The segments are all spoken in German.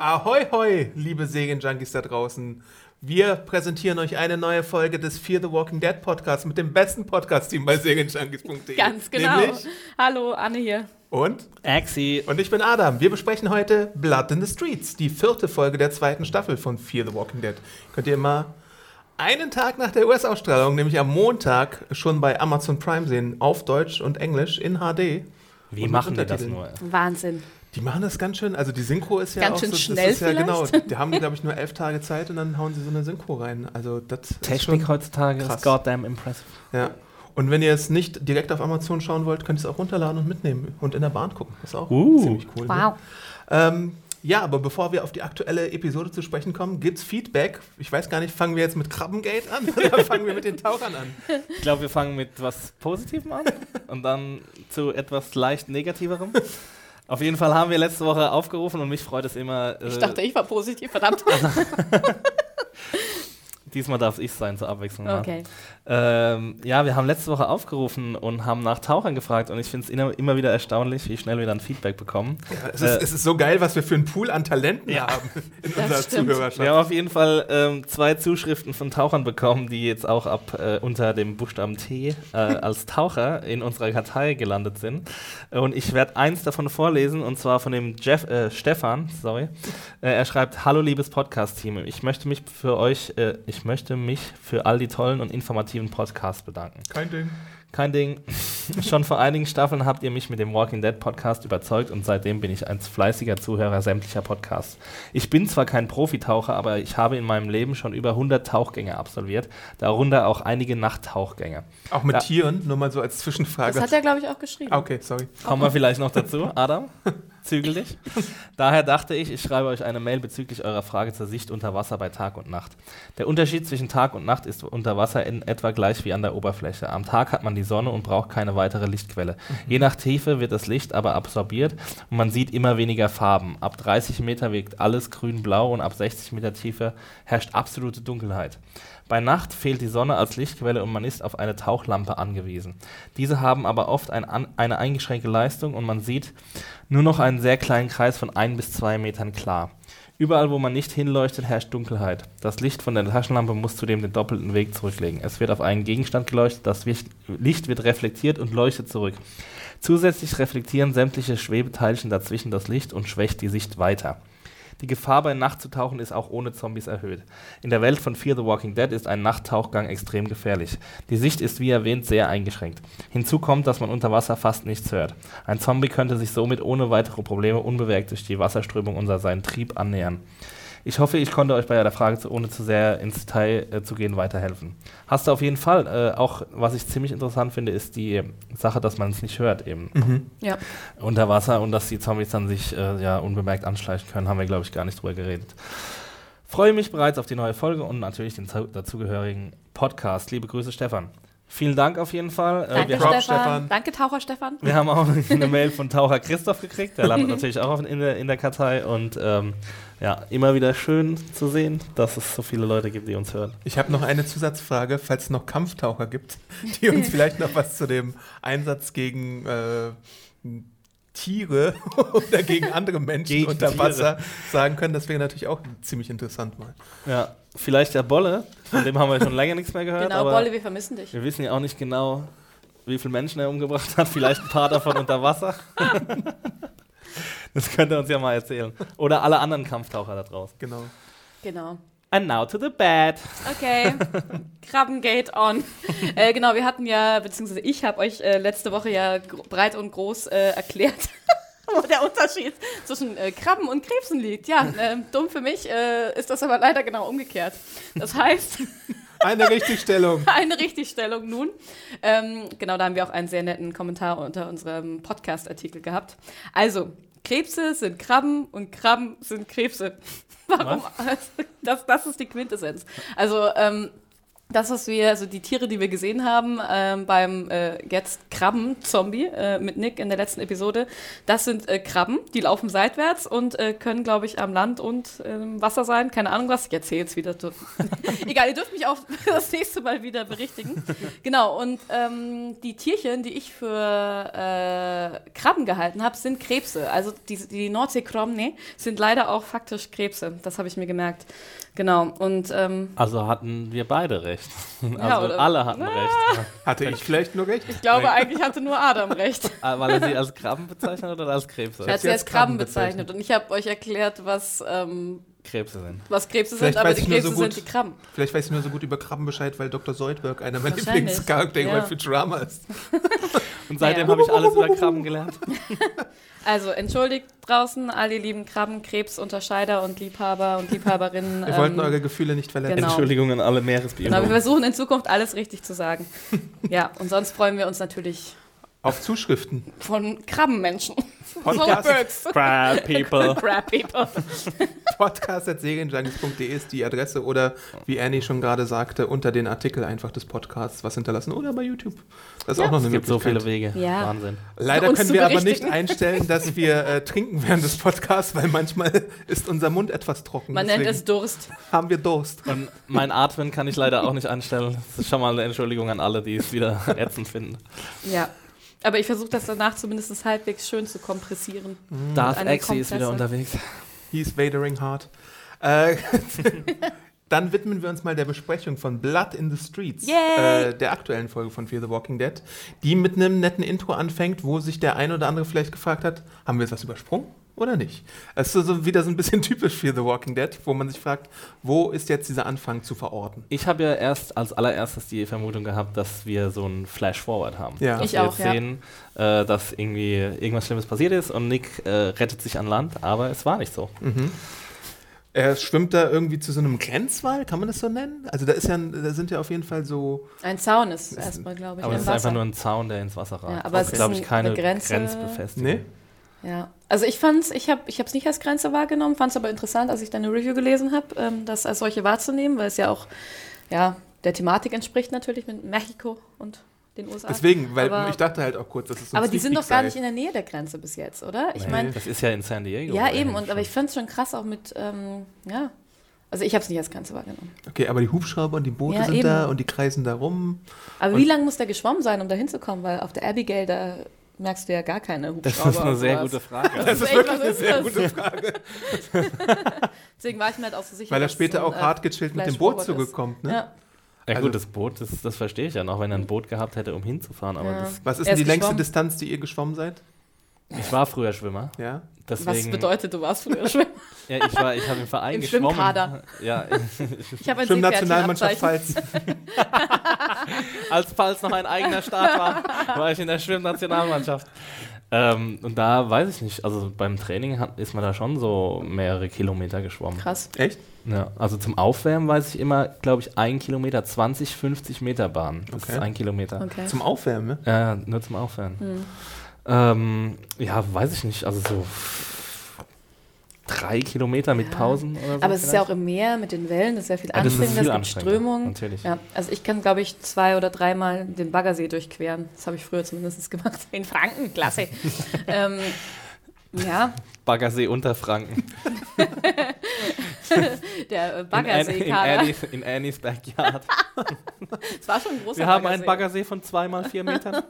Ahoi, hoi, liebe Serienjunkies da draußen. Wir präsentieren euch eine neue Folge des Fear the Walking Dead Podcasts mit dem besten Podcast-Team bei serienjunkies.de. Ganz genau. Nämlich Hallo, Anne hier. und Axi. und ich bin Adam. Wir besprechen heute Blood in the Streets, die vierte Folge der zweiten Staffel von Fear the Walking Dead. Könnt ihr immer einen Tag nach der US-Ausstrahlung, nämlich am Montag, schon bei Amazon Prime sehen, auf Deutsch und Englisch in HD. Wie machen die das nur? Wahnsinn. Die machen das ganz schön, also die Synchro ist ja Ganz auch schön so, schnell das ist ja genau, die haben, glaube ich, nur elf Tage Zeit und dann hauen sie so eine Synchro rein. Also das ist Technik schon, heutzutage krass. ist goddamn impressive. ja. Und wenn ihr es nicht direkt auf Amazon schauen wollt, könnt ihr es auch runterladen und mitnehmen und in der Bahn gucken. Das ist auch Uh. ziemlich cool. Ne? Wow. Ähm, ja, aber bevor wir auf die aktuelle Episode zu sprechen kommen, gibt's Feedback. Ich weiß gar nicht, fangen wir jetzt mit Krabbengate an oder fangen wir mit den Tauchern an? Ich glaube, wir fangen mit was Positivem an und dann zu etwas leicht Negativerem. Auf jeden Fall haben wir letzte Woche aufgerufen und mich freut es immer. Äh, Ich dachte, ich war positiv, verdammt. diesmal darf es ich sein zur Abwechslung. Okay. Ähm, ja, wir haben letzte Woche aufgerufen und haben nach Tauchern gefragt und ich finde es immer, immer wieder erstaunlich, wie schnell wir dann Feedback bekommen. Ja, es, ist, Äh, es ist so geil, was wir für einen Pool an Talenten Ja. haben in unserer stimmt. Zuhörerschaft. Wir haben auf jeden Fall ähm, zwei Zuschriften von Tauchern bekommen, die jetzt auch ab äh, unter dem Buchstaben T äh, als Taucher in unserer Kartei gelandet sind. Und ich werde eins davon vorlesen, und zwar von dem Jeff, äh, Stefan, sorry. Äh, er schreibt: Hallo liebes Podcast-Team, ich möchte mich für euch, äh, ich möchte mich für all die tollen und informativen Podcasts bedanken. Kein Ding. Kein Ding. Schon vor einigen Staffeln habt ihr mich mit dem Walking Dead Podcast überzeugt und seitdem bin ich ein fleißiger Zuhörer sämtlicher Podcasts. Ich bin zwar kein Profitaucher, aber ich habe in meinem Leben schon über 100 Tauchgänge absolviert, darunter auch einige Nachttauchgänge. Auch mit Ja. Tieren, nur mal so als Zwischenfrage. Das hat er, glaube ich, auch geschrieben. Ah, okay, sorry. Kommen wir vielleicht noch dazu, Adam? Zügel dich. Daher dachte ich, ich schreibe euch eine Mail bezüglich eurer Frage zur Sicht unter Wasser bei Tag und Nacht. Der Unterschied zwischen Tag und Nacht ist unter Wasser in etwa gleich wie an der Oberfläche. Am Tag hat man die Sonne und braucht keine weitere Lichtquelle. Je nach Tiefe wird das Licht aber absorbiert und man sieht immer weniger Farben. Ab 30 Meter wirkt alles grün-blau und ab 60 Meter Tiefe herrscht absolute Dunkelheit. Bei Nacht fehlt die Sonne als Lichtquelle und man ist auf eine Tauchlampe angewiesen. Diese haben aber oft ein, an, eine eingeschränkte Leistung und man sieht nur noch einen sehr kleinen Kreis von ein bis zwei Metern klar. Überall, wo man nicht hinleuchtet, herrscht Dunkelheit. Das Licht von der Taschenlampe muss zudem den doppelten Weg zurücklegen. Es wird auf einen Gegenstand geleuchtet, das Licht wird reflektiert und leuchtet zurück. Zusätzlich reflektieren sämtliche Schwebeteilchen dazwischen das Licht und schwächt die Sicht weiter. Die Gefahr bei Nacht zu tauchen ist auch ohne Zombies erhöht. In der Welt von Fear the Walking Dead ist ein Nachttauchgang extrem gefährlich. Die Sicht ist wie erwähnt sehr eingeschränkt. Hinzu kommt, dass man unter Wasser fast nichts hört. Ein Zombie könnte sich somit ohne weitere Probleme unbemerkt durch die Wasserströmung unter seinen Trieb annähern. Ich hoffe, ich konnte euch bei der Frage, zu, ohne zu sehr ins Detail äh, zu gehen, weiterhelfen. Hast du auf jeden Fall. Äh, auch was ich ziemlich interessant finde, ist die Sache, dass man es nicht hört eben Mhm. Ja. unter Wasser und dass die Zombies dann sich äh, ja unbemerkt anschleichen können, haben wir, glaube ich, gar nicht drüber geredet. Freue mich bereits auf die neue Folge und natürlich den zu- dazugehörigen Podcast. Liebe Grüße, Stefan. Vielen Dank auf jeden Fall. Äh, Danke, Stefan. Stefan. Danke, Taucher Stefan. wir haben auch eine Mail von Taucher Christoph gekriegt. Der landet natürlich auch in der, in der Kartei und ähm, ja, immer wieder schön zu sehen, dass es so viele Leute gibt, die uns hören. Ich habe noch eine Zusatzfrage, falls es noch Kampftaucher gibt, die uns vielleicht noch was zu dem Einsatz gegen äh, Tiere oder gegen andere Menschen Gegen unter Tiere. Wasser sagen können. Das wäre natürlich auch ziemlich interessant mal. Ja, vielleicht der Bolle, von dem haben wir schon länger nichts mehr gehört. Genau, aber Bolle, wir vermissen dich. Wir wissen ja auch nicht genau, wie viele Menschen er umgebracht hat. Vielleicht ein paar davon unter Wasser. Das könnte er uns ja mal erzählen. Oder alle anderen Kampftaucher da draußen. Genau. Genau. And now to the bad. Okay, Krabbengate on. äh, genau, wir hatten ja, beziehungsweise ich habe euch äh, letzte Woche ja breit und groß äh, erklärt, wo der Unterschied zwischen äh, Krabben und Krebsen liegt. Ja, ähm, dumm für mich äh, ist das aber leider genau umgekehrt. Das heißt, Eine Richtigstellung. eine Richtigstellung nun. Ähm, genau, da haben wir auch einen sehr netten Kommentar unter unserem Podcast-Artikel gehabt. Also, Krebse sind Krabben und Krabben sind Krebse. Warum? Das, das ist die Quintessenz. Also, ähm, das, was wir, also die Tiere, die wir gesehen haben ähm, beim äh, jetzt Krabben-Zombie äh, mit Nick in der letzten Episode, das sind äh, Krabben, die laufen seitwärts und äh, können, glaube ich, am Land und im Wasser sein. Keine Ahnung was. Ich erzähle jetzt wieder. Egal, ihr dürft mich auch das nächste Mal wieder berichtigen. Genau, und ähm, die Tierchen, die ich für äh, Krabben gehalten habe, sind Krebse. Also die, die Nordseekrabben, nee, sind leider auch faktisch Krebse. Das habe ich mir gemerkt. Genau. Und, ähm, also hatten wir beide recht. Ja, Also oder- alle hatten Ah. recht. Hatte ich vielleicht nur recht? ich glaube, eigentlich hatte nur Adam recht. Ah, Weil er sie als Krabben bezeichnet oder als Krebse? Er hat sie als Krabben bezeichnet. Und ich habe euch erklärt, was, ähm, Krebse sind. was Krebse Vielleicht sind, aber weiß die ich nur Krebse so gut- sind die Krabben. Vielleicht weiß ich nur so gut über Krabben Bescheid, weil Dr. Soldberg einer meiner Lieblingscharaktere ja. bei Futurama ist. Und seitdem Ja. habe ich alles über Krabben gelernt. Also entschuldigt draußen all die lieben Krabben, Krebsunterscheider und Liebhaber und Liebhaberinnen. Wir wollten ähm, eure Gefühle nicht verletzen. Genau. Entschuldigung an alle Genau, wir Meeresbiologen. versuchen in Zukunft alles richtig zu sagen. ja, und sonst freuen wir uns natürlich Auf Zuschriften. von Krabbenmenschen. Podcast. Crab people. Crab people. Podcast.serienjunkies.de ist die Adresse oder wie Annie schon gerade sagte, unter den Artikel einfach des Podcasts was hinterlassen oder bei YouTube. Das ist Ja. auch noch eine Es gibt so Möglichkeit. viele Wege. Ja. Wahnsinn. Leider können wir aber nicht einstellen, dass wir äh, trinken während des Podcasts, weil manchmal ist unser Mund etwas trocken. Man nennt es Durst. haben wir Durst. Und mein Atmen kann ich leider auch nicht einstellen. Das ist schon mal eine Entschuldigung an alle, die es wieder ätzend finden. Ja. Aber ich versuche das danach zumindest halbwegs schön zu kompressieren. Darth eine Exi ist wieder unterwegs. He's Vadering hard. Äh, dann widmen wir uns mal der Besprechung von Blood in the Streets, äh, der aktuellen Folge von Fear the Walking Dead, die mit einem netten Intro anfängt, wo sich der ein oder andere vielleicht gefragt hat, haben wir jetzt was übersprungen oder nicht? Es ist so, so wieder so ein bisschen typisch Fear the Walking Dead, wo man sich fragt, wo ist jetzt dieser Anfang zu verorten? Ich habe ja erst als allererstes die Vermutung gehabt, dass wir so ein Flash-Forward haben. Ja. Dass Ich wir auch, jetzt ja. sehen, äh, dass irgendwie irgendwas Schlimmes passiert ist und Nick äh, rettet sich an Land, aber es war nicht so. Mhm. Er schwimmt da irgendwie zu so einem Grenzwall, kann man das so nennen? Also da ist ja, da sind ja auf jeden Fall so. Ein Zaun ist erstmal, glaube ich, Aber im es ist einfach Wasser. nur ein Zaun, der ins Wasser ragt. Ja, aber es ist, glaube ich, ein- keine eine Grenze- Grenzbefestigung. Nee? Ja, also ich fand's, ich habe ich es nicht als Grenze wahrgenommen, fand es aber interessant, als ich deine Review gelesen habe, ähm, das als solche wahrzunehmen, weil es ja auch ja, der Thematik entspricht natürlich mit Mexiko und den USA. Deswegen, weil Aber- ich dachte halt auch kurz, dass es so aber die sind doch gar sei. nicht in der Nähe der Grenze bis jetzt, oder? Ich Nee, meine, das ist ja in San Diego. ja eben, und, aber ich fand es schon krass auch mit, ähm, ja, also ich habe es nicht als Grenze wahrgenommen. Okay, aber die Hubschrauber und die Boote Ja, sind eben. da und die kreisen da rum. Aber wie lange muss der geschwommen sein, um da hinzukommen? Weil auf der Abigail, da merkst du ja gar keine Hubschrauber. Das ist eine sehr gute Frage. Das Also ist wirklich eine sehr das? gute Frage. Deswegen war ich mir halt auch so sicher. Weil er später auch äh, hart gechillt mit dem Boot zugekommt, ne? Ja. Ja Also- gut, das Boot, das, das verstehe ich ja noch, wenn er ein Boot gehabt hätte, um hinzufahren. Aber Ja. das, Was ist denn die längste. Distanz, die ihr geschwommen seid? ich war früher Schwimmer. Ja. Was Deswegen, bedeutet, du warst früher schwimmen? Ja, ich war, ich habe im Verein Im geschwommen. Schwimmkader. Ja, Ich habe ein Schwimmnationalmannschaft. Pfalz. als Pfalz noch ein eigener Staat war, war ich in der Schwimmnationalmannschaft. Ähm, und da weiß ich nicht, also beim Training hat, ist man da schon so mehrere Kilometer geschwommen. Krass. Echt? Ja, also zum Aufwärmen weiß ich immer, glaube ich, ein Kilometer, 20, 50 Meter Bahn. Das Okay. ist ein Kilometer. Okay. Zum Aufwärmen, ne? Ja, nur zum Aufwärmen. Hm. Ähm, ja, weiß ich nicht, also so drei Kilometer mit Ja. Pausen oder so. Aber es ist ja auch vielleicht? im Meer mit den Wellen, das ist ja viel Ja, das anstrengender, viel es gibt Strömungen. Natürlich. Ja, also ich kann, glaube ich, zwei oder dreimal den Baggersee durchqueren. Das habe ich früher zumindest gemacht. In Franken, klasse. ähm, ja, Baggersee unter Franken. der äh, In, An- in, Baggersee-Kader. Annies, in Annies Backyard. Das war schon ein großer Wir haben Baggersee. einen Baggersee von zweimal vier Metern.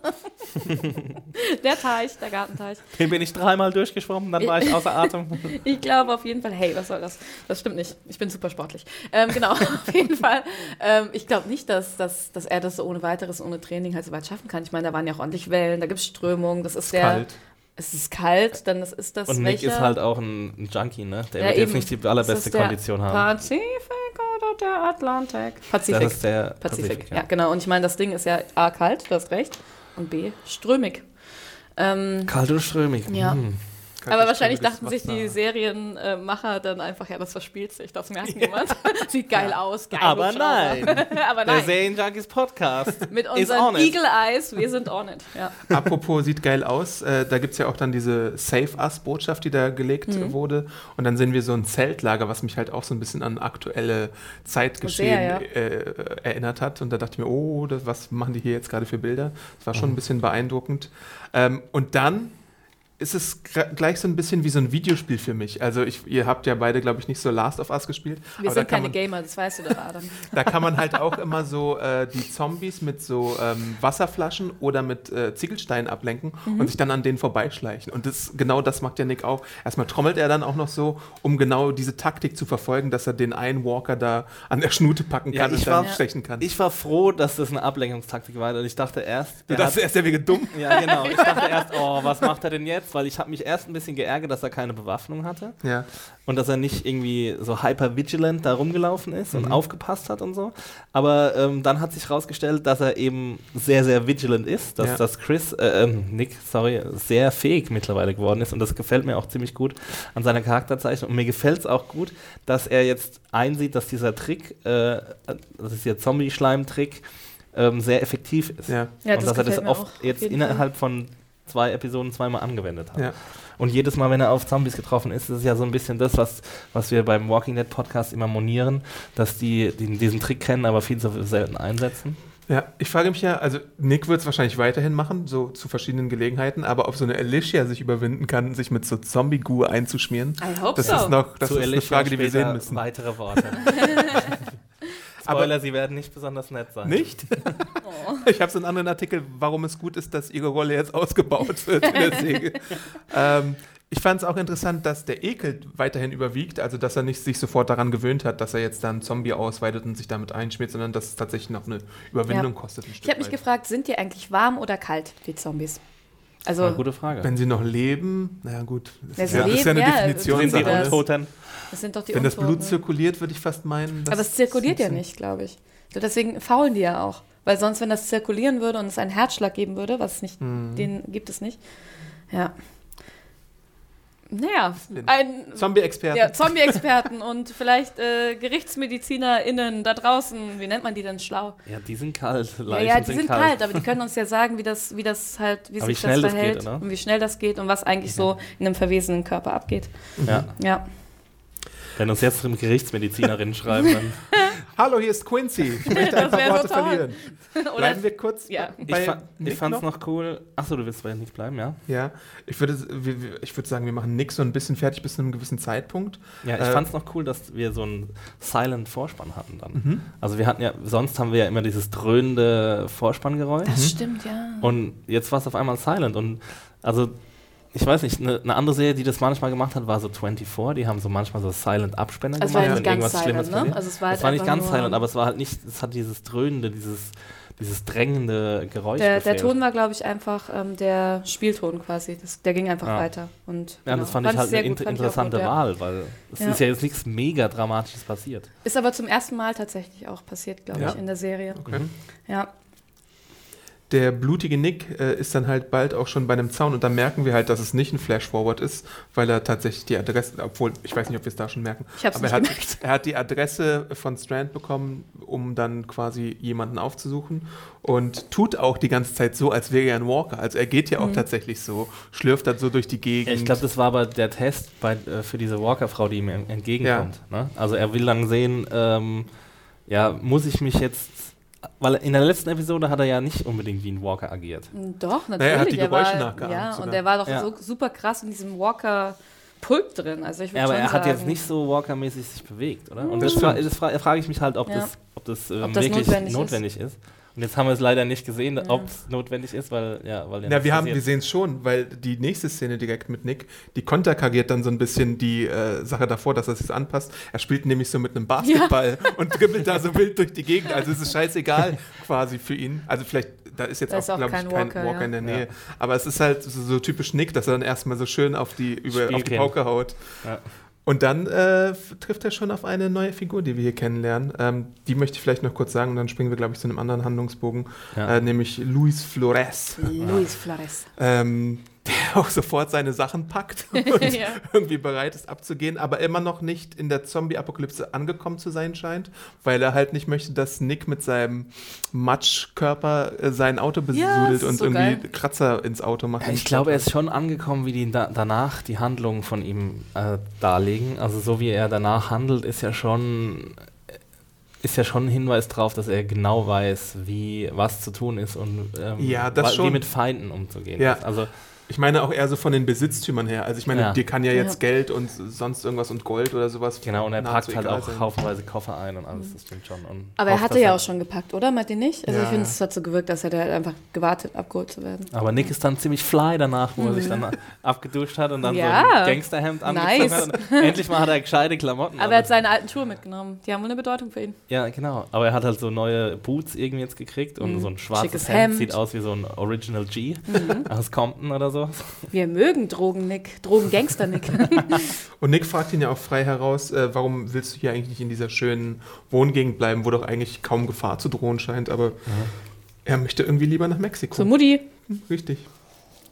Der Teich, der Gartenteich. Den bin ich dreimal durchgeschwommen, dann war ich außer Atem. Ich glaube auf jeden Fall, hey, was soll das? Das stimmt nicht. Ich bin super sportlich. Ähm, genau, auf jeden Fall. Ähm, ich glaube nicht, dass, dass, dass er das so ohne weiteres, ohne Training halt so weit schaffen kann. Ich meine, da waren ja auch ordentlich Wellen, da gibt es Strömungen, das ist der. Kalt. Es ist kalt, dann das ist das Und Nick welcher- ist halt auch ein, ein Junkie, ne? Der Ja, wird eben. jetzt nicht die allerbeste Kondition haben. Pazifik oder der Atlantik? Pazifik. Das ist der Pazifik. Pazifik. ja. genau. Und ich meine, das Ding ist ja A, kalt, du hast recht, und B, strömig. Ähm, Kalt und strömig. Ja. Hm. Aber ich- wahrscheinlich dachten sich die. Serienmacher dann einfach, ja, das verspielt sich, das merkt niemand. Sieht geil aus, geil. Aber nein. aber Der nein. Serienjunkies Podcast. Mit unseren on it. Eagle Eyes, wir sind on it. Ja. Apropos sieht geil aus, äh, da gibt es ja auch dann diese Save Us-Botschaft, die da gelegt Mhm. wurde. Und dann sehen wir so ein Zeltlager, was mich halt auch so ein bisschen an aktuelle Zeitgeschehen Sehr, ja. äh, erinnert hat. Und da dachte ich mir, oh, das, was machen die hier jetzt gerade für Bilder? Das war schon ein bisschen beeindruckend. Ähm, und dann ist es gleich so ein bisschen wie so ein Videospiel für mich. Also ich, ihr habt ja beide, glaube ich, nicht so Last of Us gespielt. Wir aber sind keine man, Gamer, das weißt du doch, Adam. Da kann man halt auch immer so äh, die Zombies mit so ähm, Wasserflaschen oder mit äh, Ziegelsteinen ablenken Mhm. und sich dann an denen vorbeischleichen. Und das, genau das macht ja Nick auch. Erstmal trommelt er dann auch noch so, um genau diese Taktik zu verfolgen, dass er den einen Walker da an der Schnute packen Ja, kann ich und dann war- stechen kann. Ich war froh, dass das eine Ablenkungstaktik war, und ich dachte erst, du dachtest erst, der wäre dumm. Ja, genau. Ich dachte erst, oh, was macht er denn jetzt? Weil ich habe mich erst ein bisschen geärgert, dass er keine Bewaffnung hatte Ja. und dass er nicht irgendwie so hyper vigilant da rumgelaufen ist Mhm. und aufgepasst hat und so. Aber ähm, dann hat sich herausgestellt, dass er eben sehr, sehr vigilant ist, dass, Ja. dass Chris, äh, ähm, Nick, sorry, sehr fähig mittlerweile geworden ist und das gefällt mir auch ziemlich gut an seiner Charakterzeichnung. Und mir gefällt es auch gut, dass er jetzt einsieht, dass dieser Trick, äh, das ist der Zombie-Schleim-Trick, ähm, sehr effektiv ist. Ja. Ja, und das dass er das oft jetzt innerhalb von zwei Episoden zweimal angewendet hat. Ja. Und jedes Mal, wenn er auf Zombies getroffen ist, ist es ja so ein bisschen das, was, was wir beim Walking Dead Podcast immer monieren, dass die, die diesen Trick kennen, aber viel zu selten einsetzen. Ja, ich frage mich ja, also Nick wird es wahrscheinlich weiterhin machen, so zu verschiedenen Gelegenheiten, aber ob so eine Alicia sich überwinden kann, sich mit so Zombie-Gu einzuschmieren, I hope das so. ist noch das Zu ist eine Frage, die wir sehen müssen. Weitere Worte. Spoiler, sie werden nicht besonders nett sein. Nicht? Oh. Ich habe so einen anderen Artikel, warum es gut ist, dass ihre Rolle jetzt ausgebaut wird in der Säge. ähm, ich fand es auch interessant, dass der Ekel weiterhin überwiegt, also dass er nicht sich sofort daran gewöhnt hat, dass er jetzt dann Zombie ausweitet und sich damit einschmiert, sondern dass es tatsächlich noch eine Überwindung Ja. kostet. Ich habe mich weit. gefragt, sind die eigentlich warm oder kalt, die Zombies? Das war eine Also, gute Frage. Wenn sie noch leben, naja gut, das Ja, ist ja, das ist ja eine leben, ja, Definition. sind sie Untoten? Das sind doch die Wenn das Blut Untoten. zirkuliert, würde ich fast meinen. dass Aber es zirkuliert ja das- nicht, glaube ich. So, deswegen faulen die ja auch. Weil sonst, wenn das zirkulieren würde und es einen Herzschlag geben würde, was es nicht, Mhm. den gibt es nicht. Ja. Naja, ein Zombie-Experten. ja, Zombie-Experten und vielleicht äh, GerichtsmedizinerInnen da draußen, wie nennt man die denn schlau? Ja, die sind kalt. Ja, Leichen ja, die sind kalt. aber die können uns ja sagen, wie das, wie das halt, wie Aber wie sich schnell das das verhält geht, oder? und wie schnell das geht und was eigentlich so in einem verwesenen Körper abgeht. Ja. Ja. Wenn uns jetzt eine Gerichtsmedizinerin schreiben, dann. Hallo, hier ist Quincy. Ich möchte ein Das paar Worte toll. verlieren. Oder Bleiben wir kurz Ja. Ich, fa ich Nick fand es noch cool. Achso, du willst bei nicht bleiben, ja? Ja, ich würde, ich würde sagen, wir machen Nick so ein bisschen fertig bis zu einem gewissen Zeitpunkt. Ja, ich Äh, fand es noch cool, dass wir so einen silent Vorspann hatten dann. Mhm. Also wir hatten ja, sonst haben wir ja immer dieses dröhnende Vorspanngeräusch. das stimmt, ja. Und jetzt war es auf einmal silent. Und also, ich weiß nicht, eine ne andere Serie, die das manchmal gemacht hat, war so 24. Die haben so manchmal so silent Abspender Also es war gemacht, ja wenn nicht ganz irgendwas Schlimmes silent, ne? passiert. Also es war, halt Es war nicht einfach ganz nur- silent, aber es war halt nicht, es hat dieses dröhnende, dieses, dieses drängende Geräusch Der, der. Ton war, glaube ich, einfach ähm, der Spielton quasi. Das, der ging einfach Ja. weiter. Und, ja, genau. das fand ich halt eine gut, fand interessante gut, ja. Wahl, weil es Ja. ist ja jetzt nichts mega Dramatisches passiert. Ist aber zum ersten Mal tatsächlich auch passiert, glaube Ja. ich, in der Serie. Okay. Mhm. Ja. Der blutige Nick äh, ist dann halt bald auch schon bei einem Zaun und da merken wir halt, dass es nicht ein Flash-Forward ist, weil er tatsächlich die Adresse, obwohl, ich weiß nicht, ob wir es da schon merken, Ich hab's aber nicht er hat, er hat die Adresse von Strand bekommen, um dann quasi jemanden aufzusuchen und tut auch die ganze Zeit so, als wäre er ein Walker. Also er geht ja auch Mhm. tatsächlich so, schlürft dann so durch die Gegend. Ja, ich glaube, das war aber der Test bei, äh, für diese Walker-Frau, die ihm en- entgegenkommt. Ne? Also er will dann sehen, ähm, ja, muss ich mich jetzt, weil in der letzten Episode hat er ja nicht unbedingt wie ein Walker agiert. Doch, natürlich. er hat die Geräusche war, nachgeahmt Ja, sogar. und er war doch Ja. so super krass in diesem Walker-Pulk drin. Also ich Ja, aber schon er hat sagen, jetzt nicht so Walker-mäßig sich bewegt, oder? Und Das das, fra das, fra frage ich mich halt, ob Ja. das, ob das, ähm, Ob das wirklich notwendig notwendig, ist. ist. Und jetzt haben wir es leider nicht gesehen, Ja. ob es notwendig ist, weil ja, weil ja Ja, nichts wir, haben, wir sehen es schon, weil die nächste Szene direkt mit Nick, die konterkariert dann so ein bisschen die äh, Sache davor, dass er sich anpasst. Er spielt nämlich so mit einem Basketball und dribbelt da so wild durch die Gegend. Also es ist scheißegal quasi für ihn. Also vielleicht, da ist jetzt Da auch, auch glaube ich, kein Walker, Walker, ja. in der Nähe. Ja. Aber es ist halt so, so typisch Nick, dass er dann erstmal so schön auf die, über, auf die. Pauke haut. Ja. Und dann äh, trifft er schon auf eine neue Figur, die wir hier kennenlernen. Ähm, die möchte ich vielleicht noch kurz sagen und dann springen wir, glaube ich, zu einem anderen Handlungsbogen, Ja. äh, nämlich Luis Flores. Luis Flores. Ähm, der auch sofort seine Sachen packt und Ja. irgendwie bereit ist abzugehen, aber immer noch nicht in der Zombie-Apokalypse angekommen zu sein scheint, weil er halt nicht möchte, dass Nick mit seinem Matschkörper äh, sein Auto Ja, besudelt ist und so irgendwie geil. Kratzer ins Auto macht. Ich glaube, er ist schon angekommen, wie die da danach die Handlungen von ihm äh, darlegen. Also so wie er danach handelt, ist ja schon ist ja schon ein Hinweis darauf, dass er genau weiß, wie was zu tun ist und ähm, Ja, wie schon. mit Feinden umzugehen Ja. ist. Also Ich meine auch eher so von den Besitztümern her. Also ich meine, Ja. dir kann ja jetzt Ja. Geld und sonst irgendwas und Gold oder sowas. genau, und er packt halt auch sein. haufenweise Koffer ein und alles, das stimmt schon. Und Aber er hofft, hatte ja auch schon gepackt, oder? Meint ihr nicht? Also Ja, ich finde, ja. es hat so gewirkt, dass er da halt einfach gewartet, abgeholt zu werden. Aber Nick ist dann ziemlich fly danach, wo er sich dann abgeduscht hat und dann so Mhm. Ja. ein Gangsterhemd angezogen Nice. hat. Und endlich mal hat er gescheite Klamotten. Aber er hat seine alten Schuhe mitgenommen. Die haben wohl eine Bedeutung für ihn. Ja, genau. Aber er hat halt so neue Boots irgendwie jetzt gekriegt und Mhm. so ein schwarzes Hemd. Hemd. Mhm. Sieht aus wie so ein Original G aus Compton oder so. Wir mögen Drogen, Nick. Drogengangster, Nick. Und Nick fragt ihn ja auch frei heraus, äh, warum willst du hier eigentlich nicht in dieser schönen Wohngegend bleiben, wo doch eigentlich kaum Gefahr zu drohen scheint, aber er möchte irgendwie lieber nach Mexiko. Zur Mutti. Richtig.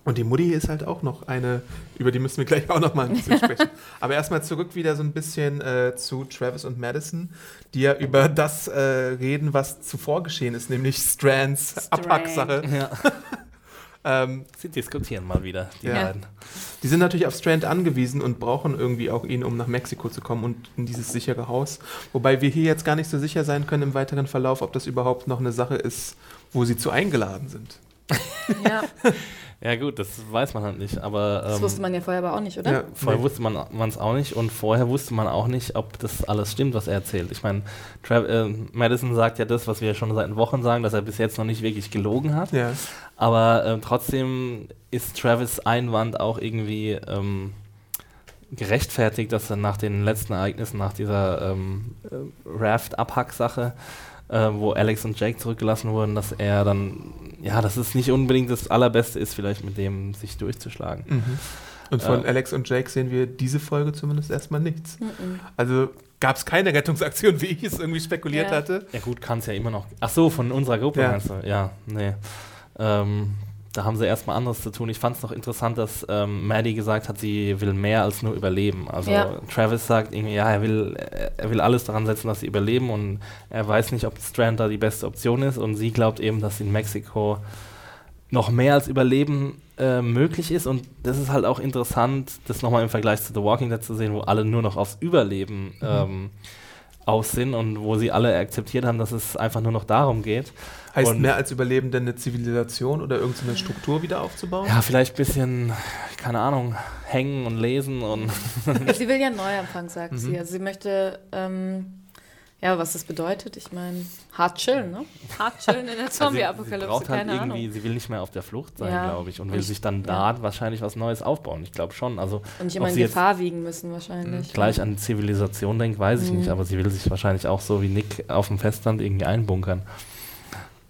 Und die Mutti ist halt auch noch eine, über die müssen wir gleich auch noch mal ein bisschen sprechen. Aber erstmal zurück wieder so ein bisschen äh, zu Travis und Madison, die ja über das äh, reden, was zuvor geschehen ist, nämlich Strands Strand. Abhacksache. Ja. Ähm, Sie diskutieren mal wieder, die Ja. beiden. die sind natürlich auf Strand angewiesen und brauchen irgendwie auch ihn, um nach Mexiko zu kommen und in dieses sichere Haus. Wobei wir hier jetzt gar nicht so sicher sein können im weiteren Verlauf, ob das überhaupt noch eine Sache ist, wo sie zu eingeladen sind. Ja, Ja gut, das weiß man halt nicht, aber das ähm, wusste man ja vorher aber auch nicht, oder? Ja, vorher nee. wusste man es auch nicht und vorher wusste man auch nicht, ob das alles stimmt, was er erzählt. Ich meine, Trav- äh, Madison sagt ja das, was wir schon seit Wochen sagen, dass er bis jetzt noch nicht wirklich gelogen hat. Ja. Aber ähm, trotzdem ist Travis Einwand auch irgendwie ähm, gerechtfertigt, dass er nach den letzten Ereignissen, nach dieser ähm, äh, Raft-Abhack-Sache, äh, wo Alex und Jake zurückgelassen wurden, dass er dann, ja, dass es nicht unbedingt das Allerbeste ist, vielleicht mit dem sich durchzuschlagen. Mhm. Und von Äh. Alex und Jake sehen wir diese Folge zumindest erstmal nichts. Mhm. Also gab es keine Rettungsaktion, wie ich es irgendwie spekuliert Ja. hatte. Ja gut, kann es ja immer noch. Ach so, von unserer Gruppe Ja. meinst du? Ja, nee. Ähm, da haben sie erstmal anderes zu tun. Ich fand es noch interessant, dass ähm, Maddie gesagt hat, sie will mehr als nur überleben. Also Ja. Travis sagt irgendwie, ja, er will, er will alles daran setzen, dass sie überleben und er weiß nicht, ob Strand da die beste Option ist und sie glaubt eben, dass in Mexiko noch mehr als Überleben äh, möglich ist und das ist halt auch interessant, das nochmal im Vergleich zu The Walking Dead zu sehen, wo alle nur noch aufs Überleben ähm, aus sind und wo sie alle akzeptiert haben, dass es einfach nur noch darum geht. Heißt Und- mehr als Überleben denn eine Zivilisation oder irgendeine Struktur wieder aufzubauen? Ja, vielleicht ein bisschen, keine Ahnung, hängen und lesen und Sie will ja einen Neuanfang, sagt Mhm. sie. Also sie möchte, ähm, ja, was das bedeutet. Ich meine, hart chillen, ne? Hart chillen in der Also sie, sie Zombie-Apokalypse, braucht halt keine irgendwie, Ahnung. sie will nicht mehr auf der Flucht sein, Ja. glaube ich, und Und will ich- sich dann ja. da wahrscheinlich was Neues aufbauen. Ich glaube schon. Also Und immer in sie jetzt Gefahr wiegen müssen wahrscheinlich. gleich an Zivilisation denkt, weiß ich Mhm. nicht, aber sie will sich wahrscheinlich auch so wie Nick auf dem Festland irgendwie einbunkern.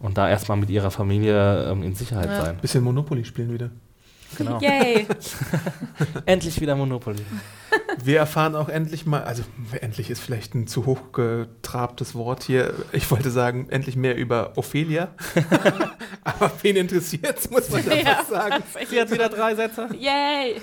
Und da erstmal mit ihrer Familie ähm, in Sicherheit Ja. sein. Bisschen Monopoly spielen wieder. Genau. Yay! Endlich wieder Monopoly. Wir erfahren auch endlich mal, also endlich ist vielleicht ein zu hochgetrabtes Wort hier. Ich wollte sagen, endlich mehr über Ophelia. Aber wen interessiert muss man da Ja. fast sagen. Sie hat wieder drei Sätze. Yay!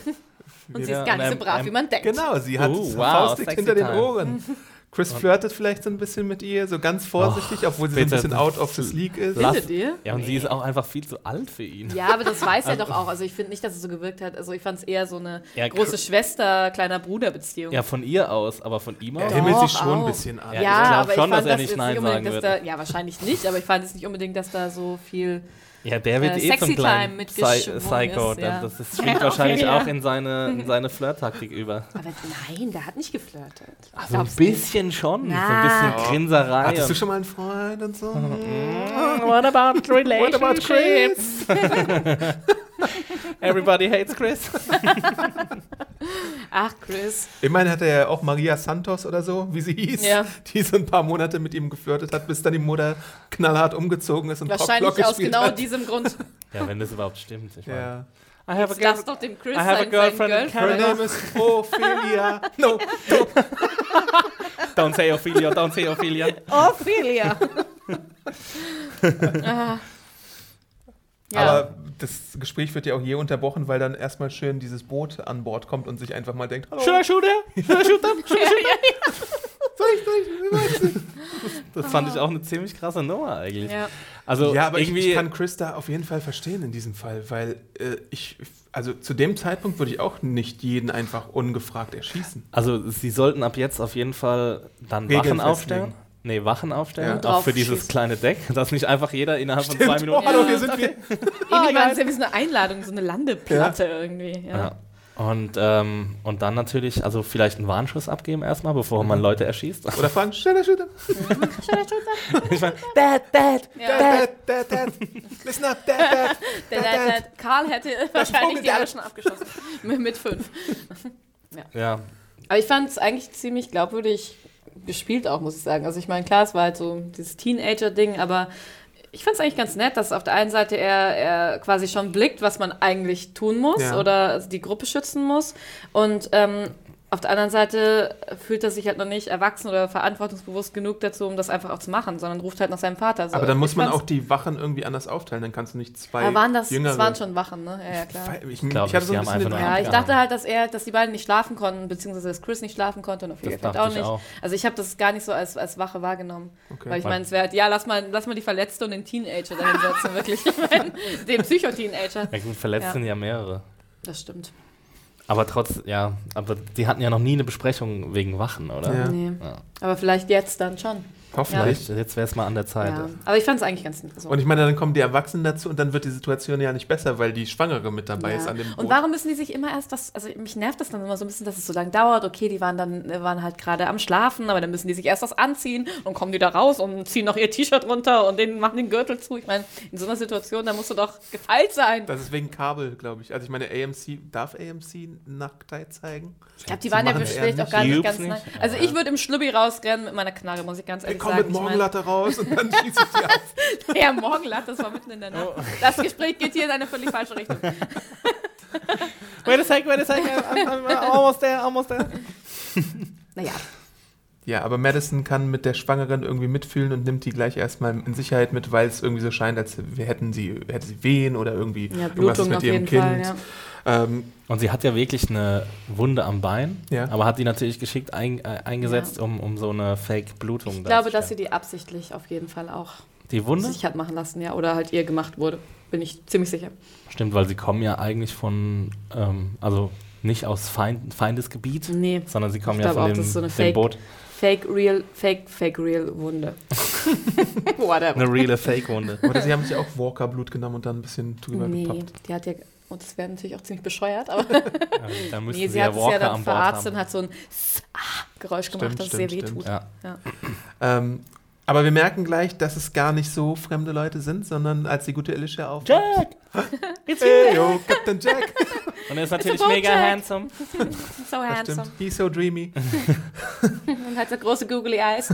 Und sie Wieder ist gar nicht so brav, einem- wie man denkt. Genau, sie hat Oh, es wow, faustdick hinter den time. Ohren. Chris flirtet vielleicht so ein bisschen mit ihr, so ganz vorsichtig, obwohl sie so ein bisschen out of the league ist. Findet ihr? Ja, und sie ist auch einfach viel zu alt für ihn. Ja, aber das weiß er doch auch. Also ich finde nicht, dass es so gewirkt hat. Also ich fand es eher so eine Ja, große Schwester, kleiner Bruder-Beziehung. Ja, von ihr aus, aber von ihm Er aus. himmelt Doch, sich schon ein auch. bisschen an. Ja, Ja, ich aber schon, ich dass fand er das nicht Nein sagen dass würde. da, ja, wahrscheinlich nicht, aber ich fand es nicht unbedingt, dass da so viel. Ja, der wird Äh, eh zum kleinen Psy Psycho. ist, ja. Das, das schwingt Ja, wahrscheinlich okay, ja. auch in seine, in seine Flirttaktik über. Aber nein, der hat nicht geflirtet. Also ein du nicht? bisschen schon. Na. So ein bisschen Grinserei. Hattest du schon mal einen Freund und so? What about What about? Everybody hates Chris. Ach, Chris. Immerhin hatte er ja auch Maria Santos oder so, wie sie hieß, Ja. die so ein paar Monate mit ihm geflirtet hat, bis dann die Mutter knallhart umgezogen ist und Wahrscheinlich aus genau hat. diesem Grund. Ja, wenn das überhaupt stimmt. Ich Ja. I have a Jetzt lass girl. doch dem Chris I have a girlfriend in sein Her name is Ophelia. No, Don't say Ophelia, don't say Ophelia. Ophelia. ah. Ja. Aber das Gespräch wird ja auch je unterbrochen, weil dann erstmal schön dieses Boot an Bord kommt und sich einfach mal denkt, hallo, Should I shoot her? Should I shoot them? Should I shoot them? soll ich, soll ich, soll ich? Das fand ich auch eine ziemlich krasse Nummer eigentlich. Ja. Also ja, aber ich, irgendwie, ich kann Chris da auf jeden Fall verstehen in diesem Fall, weil äh, ich, also zu dem Zeitpunkt würde ich auch nicht jeden einfach ungefragt erschießen. also sie sollten ab jetzt auf jeden Fall dann Regeln Wachen aufstellen. Nee, Wachen aufstellen, Ja. auch für dieses Draufschießen. kleine Deck, dass nicht einfach jeder innerhalb von zwei Oh, Minuten. hallo, Ja, hier sind wir. Irgendwie war es ja wie so eine Einladung, so eine Landeplatte irgendwie. Ja. Ja. Und, ähm, und dann natürlich, also vielleicht einen Warnschuss abgeben erstmal, bevor man Leute erschießt. Oder fragen, schneller Shooter. ich meine, Dad, Dad, Ja. Dad, Dad, Dad. Listen up, Dad, Dad. Der, der, der Karl hätte wahrscheinlich die alle schon abgeschossen. mit, mit fünf. Ja, Aber ich fand es eigentlich ziemlich glaubwürdig gespielt auch, muss ich sagen. Also ich meine, klar, es war halt so dieses Teenager-Ding, aber ich fand es eigentlich ganz nett, dass auf der einen Seite er, er quasi schon blickt, was man eigentlich tun muss Ja. oder die Gruppe schützen muss. Und ähm, auf der anderen Seite fühlt er sich halt noch nicht erwachsen oder verantwortungsbewusst genug dazu, um das einfach auch zu machen, sondern ruft halt nach seinem Vater. So, Aber dann muss ich man auch die Wachen irgendwie anders aufteilen, dann kannst du nicht zwei Aber waren das, jüngere... das waren schon Wachen, ne? Ja, ja, klar. Ich, ich, ich hatte nicht, so ein haben bisschen Ja, ich Ja. dachte halt, dass er, dass die beiden nicht schlafen konnten, beziehungsweise dass Chris nicht schlafen konnte und Ophelia Das vielleicht dachte auch ich nicht. auch. Also ich habe das gar nicht so als, als Wache wahrgenommen. Okay. Weil ich meine, es wäre halt, ja, lass mal, lass mal die Verletzte und den Teenager dahin setzen, wirklich. Ich mein, den Psycho-Teenager. ja gut, verletzt Ja. sind ja mehrere. Das stimmt. Aber trotz, ja, aber die hatten ja noch nie eine Besprechung wegen Wachen, oder? Ja. Nee. Ja. Aber vielleicht jetzt dann schon. Hoffentlich. Vielleicht, jetzt wäre es mal an der Zeit. Ja. Aber ich fand es eigentlich ganz nett. So. Und ich meine, dann kommen die Erwachsenen dazu und dann wird die Situation ja nicht besser, weil die Schwangere mit dabei Ja. ist an dem Boot. Und warum müssen die sich immer erst das, also mich nervt das dann immer so ein bisschen, dass es so lange dauert. Okay, die waren dann äh, waren halt gerade am Schlafen, aber dann müssen die sich erst was anziehen und kommen die da raus und ziehen noch ihr T-Shirt runter und denen machen den Gürtel zu. Ich meine, in so einer Situation, da musst du doch gefeilt sein. Das ist wegen Kabel, glaube ich. Also ich meine, AMC, darf AMC Nacktheit zeigen? Ich glaube, die Sie waren ja vielleicht auch gar nicht ganz nah. Also ich würde im Schlubbi rausrennen mit meiner Knarre, muss ich ganz Ich ehrlich komme sagen. mit Ich mein- Morgenlatte raus und dann schieße ich die ab. Ja, Morgenlatte, das war mitten in der Nacht. Das Gespräch geht hier in eine völlig falsche Richtung. Wait a sec, wait a sec, I'm, I'm, almost there, almost there. Naja, Ja, aber Madison kann mit der Schwangeren irgendwie mitfühlen und nimmt die gleich erstmal in Sicherheit mit, weil es irgendwie so scheint, als wir hätten sie, hätte sie Wehen oder irgendwie ja, irgendwas Blutung mit auf ihrem jeden Kind. Fall. Ja. Ähm, Und sie hat ja wirklich eine Wunde am Bein, Ja. aber hat die natürlich geschickt ein, äh, eingesetzt, um, um so eine Fake-Blutung Ich glaube, dass sie die absichtlich auf jeden Fall auch Die Wunde? sich hat machen lassen, ja, oder halt ihr gemacht wurde. Bin ich ziemlich sicher. Stimmt, weil sie kommen ja eigentlich von, ähm, also nicht aus Feind, Feindesgebiet, Nee, sondern sie kommen Ich ja von auch, dem, das ist so eine dem Fake- Boot. Fake, real, fake, fake, real Wunde. Whatever. Eine reale Fake-Wunde. oder sie haben sich auch Walker-Blut genommen und dann ein bisschen drüber Nee, gepappt. die hat ja, und das wäre natürlich auch ziemlich bescheuert, aber Ja, dann müssten nee, sie, sie ja hat es ja dann verarztet und hat so ein Geräusch gemacht, Stimmt, das sehr stimmt, weh stimmt. tut. Ja. Ja. Ähm, aber wir merken gleich, dass es gar nicht so fremde Leute sind, sondern als die gute Alicia auf. Jack! It's Hey, yo, Captain Jack. Und er ist natürlich mega Jack. handsome. So Das handsome. stimmt. He's so dreamy. Und hat so große googly eyes.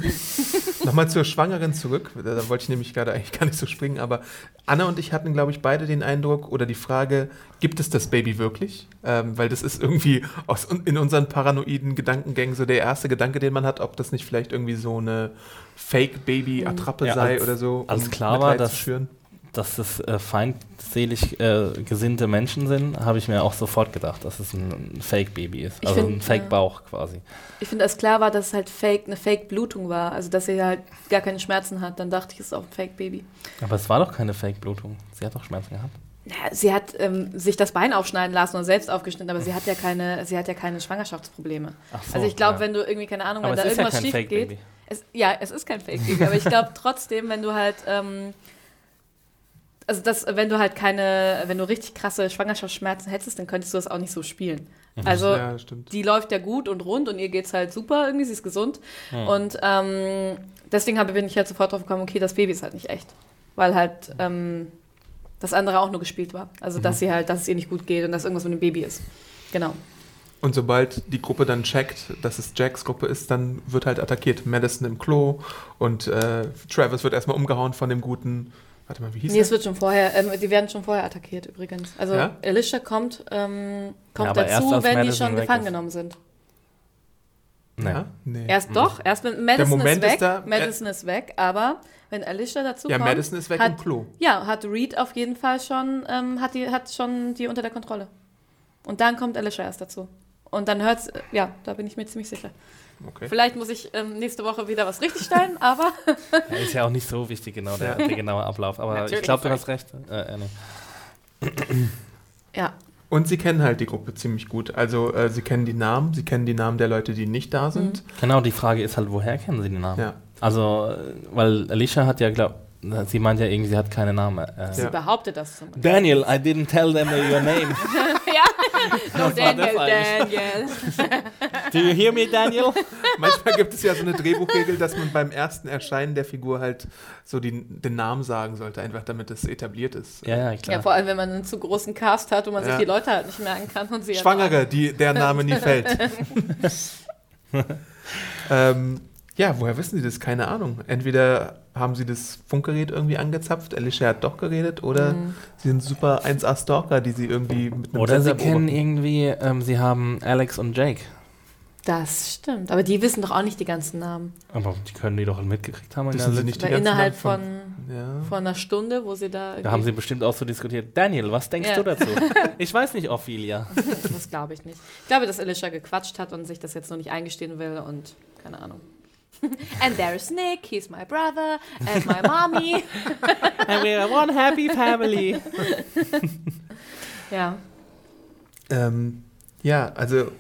Nochmal zur Schwangeren zurück. Da, da wollte ich nämlich gerade eigentlich gar nicht so springen, aber Anna und ich hatten, glaube ich, beide den Eindruck oder die Frage, gibt es das Baby wirklich? Ähm, weil das ist irgendwie aus, in unseren paranoiden Gedankengängen so der erste Gedanke, den man hat, ob das nicht vielleicht irgendwie so eine Fake-Baby-Attrappe Ja, sei als- oder so. als um klar war, dass- schüren. Dass das äh, feindselig äh, gesinnte Menschen sind, habe ich mir auch sofort gedacht, dass es ein Fake-Baby ist. Ich Also find, ein Fake-Bauch quasi. Ich finde, als klar war, dass es halt Fake, eine Fake-Blutung war. Also, dass sie halt gar keine Schmerzen hat. Dann dachte ich, es ist auch ein Fake-Baby. Aber es war doch keine Fake-Blutung. Sie hat doch Schmerzen gehabt. Ja, sie hat ähm, sich das Bein aufschneiden lassen oder selbst aufgeschnitten, aber sie hat ja keine, sie hat ja keine Schwangerschaftsprobleme. Ach so, also ich glaube, ja. wenn du irgendwie, keine Ahnung, Aber wenn es da ja irgendwas kein schief geht. Es, ja, es ist kein Fake-Baby, aber ich glaube trotzdem, wenn du halt, ähm, also das, wenn du halt keine, wenn du richtig krasse Schwangerschaftsschmerzen hättest, dann könntest du das auch nicht so spielen. Also ja, die läuft ja gut und rund und ihr geht's halt super, irgendwie, sie ist gesund. Hm. Und ähm, deswegen habe, bin ich halt sofort drauf gekommen, okay, das Baby ist halt nicht echt. Weil halt ähm, das andere auch nur gespielt war. Also dass sie halt, dass es ihr nicht gut geht und dass irgendwas mit dem Baby ist. Genau. Und sobald die Gruppe dann checkt, dass es Jacks Gruppe ist, dann wird halt attackiert. Madison im Klo und äh, Travis wird erstmal umgehauen von dem guten. Warte mal, wie hieß Nee, es er? wird schon vorher, ähm, die werden schon vorher attackiert übrigens. Also Ja? Alicia kommt, ähm, kommt Ja, dazu, wenn die Madison schon weg gefangen ist. genommen sind. Nee. Ja? Nee. Erst doch, erst wenn Madison Moment ist weg, ist da- Madison ist weg, aber wenn Alicia dazu ja, kommt, Madison ist weg hat, im Klo. Ja, hat Reed auf jeden Fall schon, ähm, hat, die, hat schon die unter der Kontrolle. Und dann kommt Alicia erst dazu. Und dann hört's, äh, ja, da bin ich mir ziemlich sicher. Okay. Vielleicht muss ich ähm, nächste Woche wieder was richtigstellen, aber Ja, Ist ja auch nicht so wichtig, genau, der, der genaue Ablauf. Aber Natürlich, ich glaube, du hast recht. Äh, äh, nee. ja. Und sie kennen halt die Gruppe ziemlich gut. Also äh, sie kennen die Namen, sie kennen die Namen der Leute, die nicht da sind. Genau, die Frage ist halt, woher kennen sie den Namen? Ja. Also, äh, weil Alicia hat ja, glaub, sie meint ja irgendwie, sie hat keine Namen. Äh, Sie Ja. behauptet das zum Beispiel. Daniel, I didn't tell them your name. ja, no, Daniel? Daniel. Do you hear me, Daniel? Manchmal gibt es ja so eine Drehbuchregel, dass man beim ersten Erscheinen der Figur halt so die, den Namen sagen sollte, einfach damit es etabliert ist. Ja, ja, Ja, klar. vor allem, wenn man einen zu großen Cast hat und man Ja. sich die Leute halt nicht merken kann und sie Schwangere, die, der Name nie fällt. ähm, ja, woher wissen Sie das? Keine Ahnung. Entweder haben Sie das Funkgerät irgendwie angezapft, Alicia hat doch geredet, oder Mhm. Sie sind super 1A-Stalker, die Sie irgendwie mit einem Oder sie Sensor kennen beobachten. irgendwie, ähm, sie haben Alex und Jake. Das stimmt, aber die wissen doch auch nicht die ganzen Namen. Aber die können die doch mitgekriegt haben. Wissen Sie nicht die ganzen innerhalb Namen von, Ja. von einer Stunde, wo sie da. Da haben sie bestimmt auch so diskutiert. Daniel, was denkst Ja. du dazu? Ich weiß nicht, Ophelia. das glaube ich nicht. Ich glaube, dass Alicia gequatscht hat und sich das jetzt noch nicht eingestehen will und keine Ahnung. And there's Nick, he's my brother, and my mommy. And we're one happy family. ja. Ähm, ja, also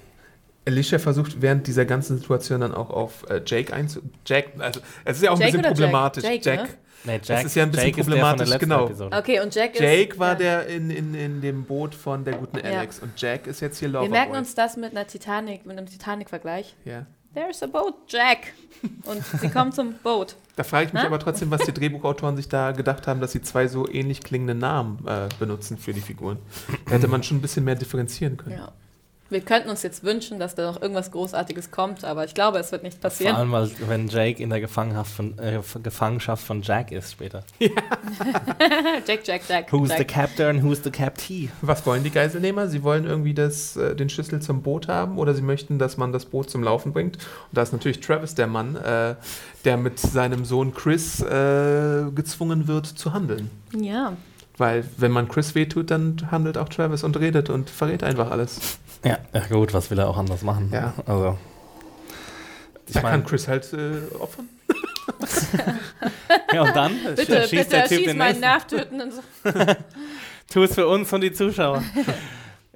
Alicia versucht während dieser ganzen Situation dann auch auf äh, Jake einzu... Jack, also es ist ja auch Jake ein bisschen oder Jack? problematisch. Jake, Jack. ne? Nee, Das ist ja ein bisschen Jake ist der von der problematisch, genau. Episode. Okay, und Jack ist. Jake war ja. der in, in, in dem Boot von der guten Ja. Alex und Jack ist jetzt hier Wir Loverboy. merken uns das mit einer Titanic, mit einem Titanic-Vergleich. Ja. There's a boat, Jack. Und sie kommt zum Boot. Da frage ich mich Na? aber trotzdem, was die Drehbuchautoren sich da gedacht haben, dass sie zwei so ähnlich klingende Namen äh, benutzen für die Figuren. Da hätte man schon ein bisschen mehr differenzieren können. Ja. Wir könnten uns jetzt wünschen, dass da noch irgendwas Großartiges kommt, aber ich glaube, es wird nicht Vor passieren. allem, weil, wenn Jake in der Gefangenschaft von, äh, Gefangenschaft von Jack ist später. Jack, Jack, Jack. Who's Jack. the captain, who's the captee? Was wollen die Geiselnehmer? Sie wollen irgendwie das, äh, den Schlüssel zum Boot haben oder sie möchten, dass man das Boot zum Laufen bringt. Und da ist natürlich Travis der Mann, äh, der mit seinem Sohn Chris äh, gezwungen wird zu handeln. Ja. Weil wenn man Chris wehtut, dann handelt auch Travis und redet und verrät einfach alles. Ja, ja gut, was will er auch anders machen? Ja. Also. Ich da mein, kann Chris halt äh, opfern. ja, und dann Bitte, schießt bitte, der Typ schieß den meinen nächsten. Nervtötenden. Tu es für uns und die Zuschauer. ja,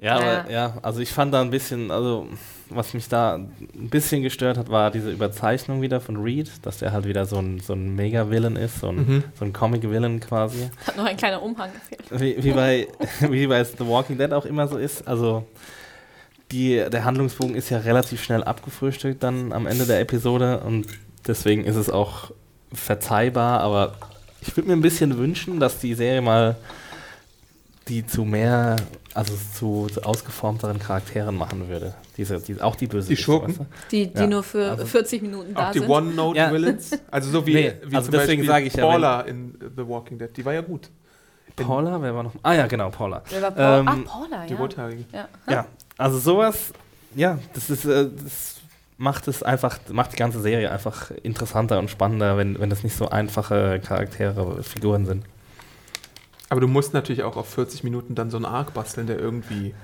Ja. aber ja, also ich fand da ein bisschen, also was mich da ein bisschen gestört hat, war diese Überzeichnung wieder von Reed, dass der halt wieder so ein, so ein Mega-Villain ist, so ein, Mhm. so ein Comic-Villain quasi. Hat noch ein kleiner Umhang gefehlt. Wie, wie, bei, wie bei The Walking Dead auch immer so ist. Also die, der Handlungsbogen ist ja relativ schnell abgefrühstückt dann am Ende der Episode und deswegen ist es auch verzeihbar, aber ich würde mir ein bisschen wünschen, dass die Serie mal die zu mehr, also zu, zu ausgeformteren Charakteren machen würde. Diese, die, auch die Böse. Die Schurken? Die, die Ja, nur für also- 40 Minuten da Auch die sind. One-Note-Villains. Also so wie, Nee, wie also zum deswegen Beispiel sage ich ja, Paula in The Walking Dead. Die war ja gut. Paula, wer war noch? Ah ja, genau, Paula. Wer war Paul? Ähm, Ach, Paula, Die ja. Rothaarige. ja. Ja, also sowas, ja, das ist, äh, das macht es einfach, macht die ganze Serie einfach interessanter und spannender, wenn, wenn das nicht so einfache Charaktere, Figuren sind. Aber du musst natürlich auch auf 40 Minuten dann so einen Arc basteln, der irgendwie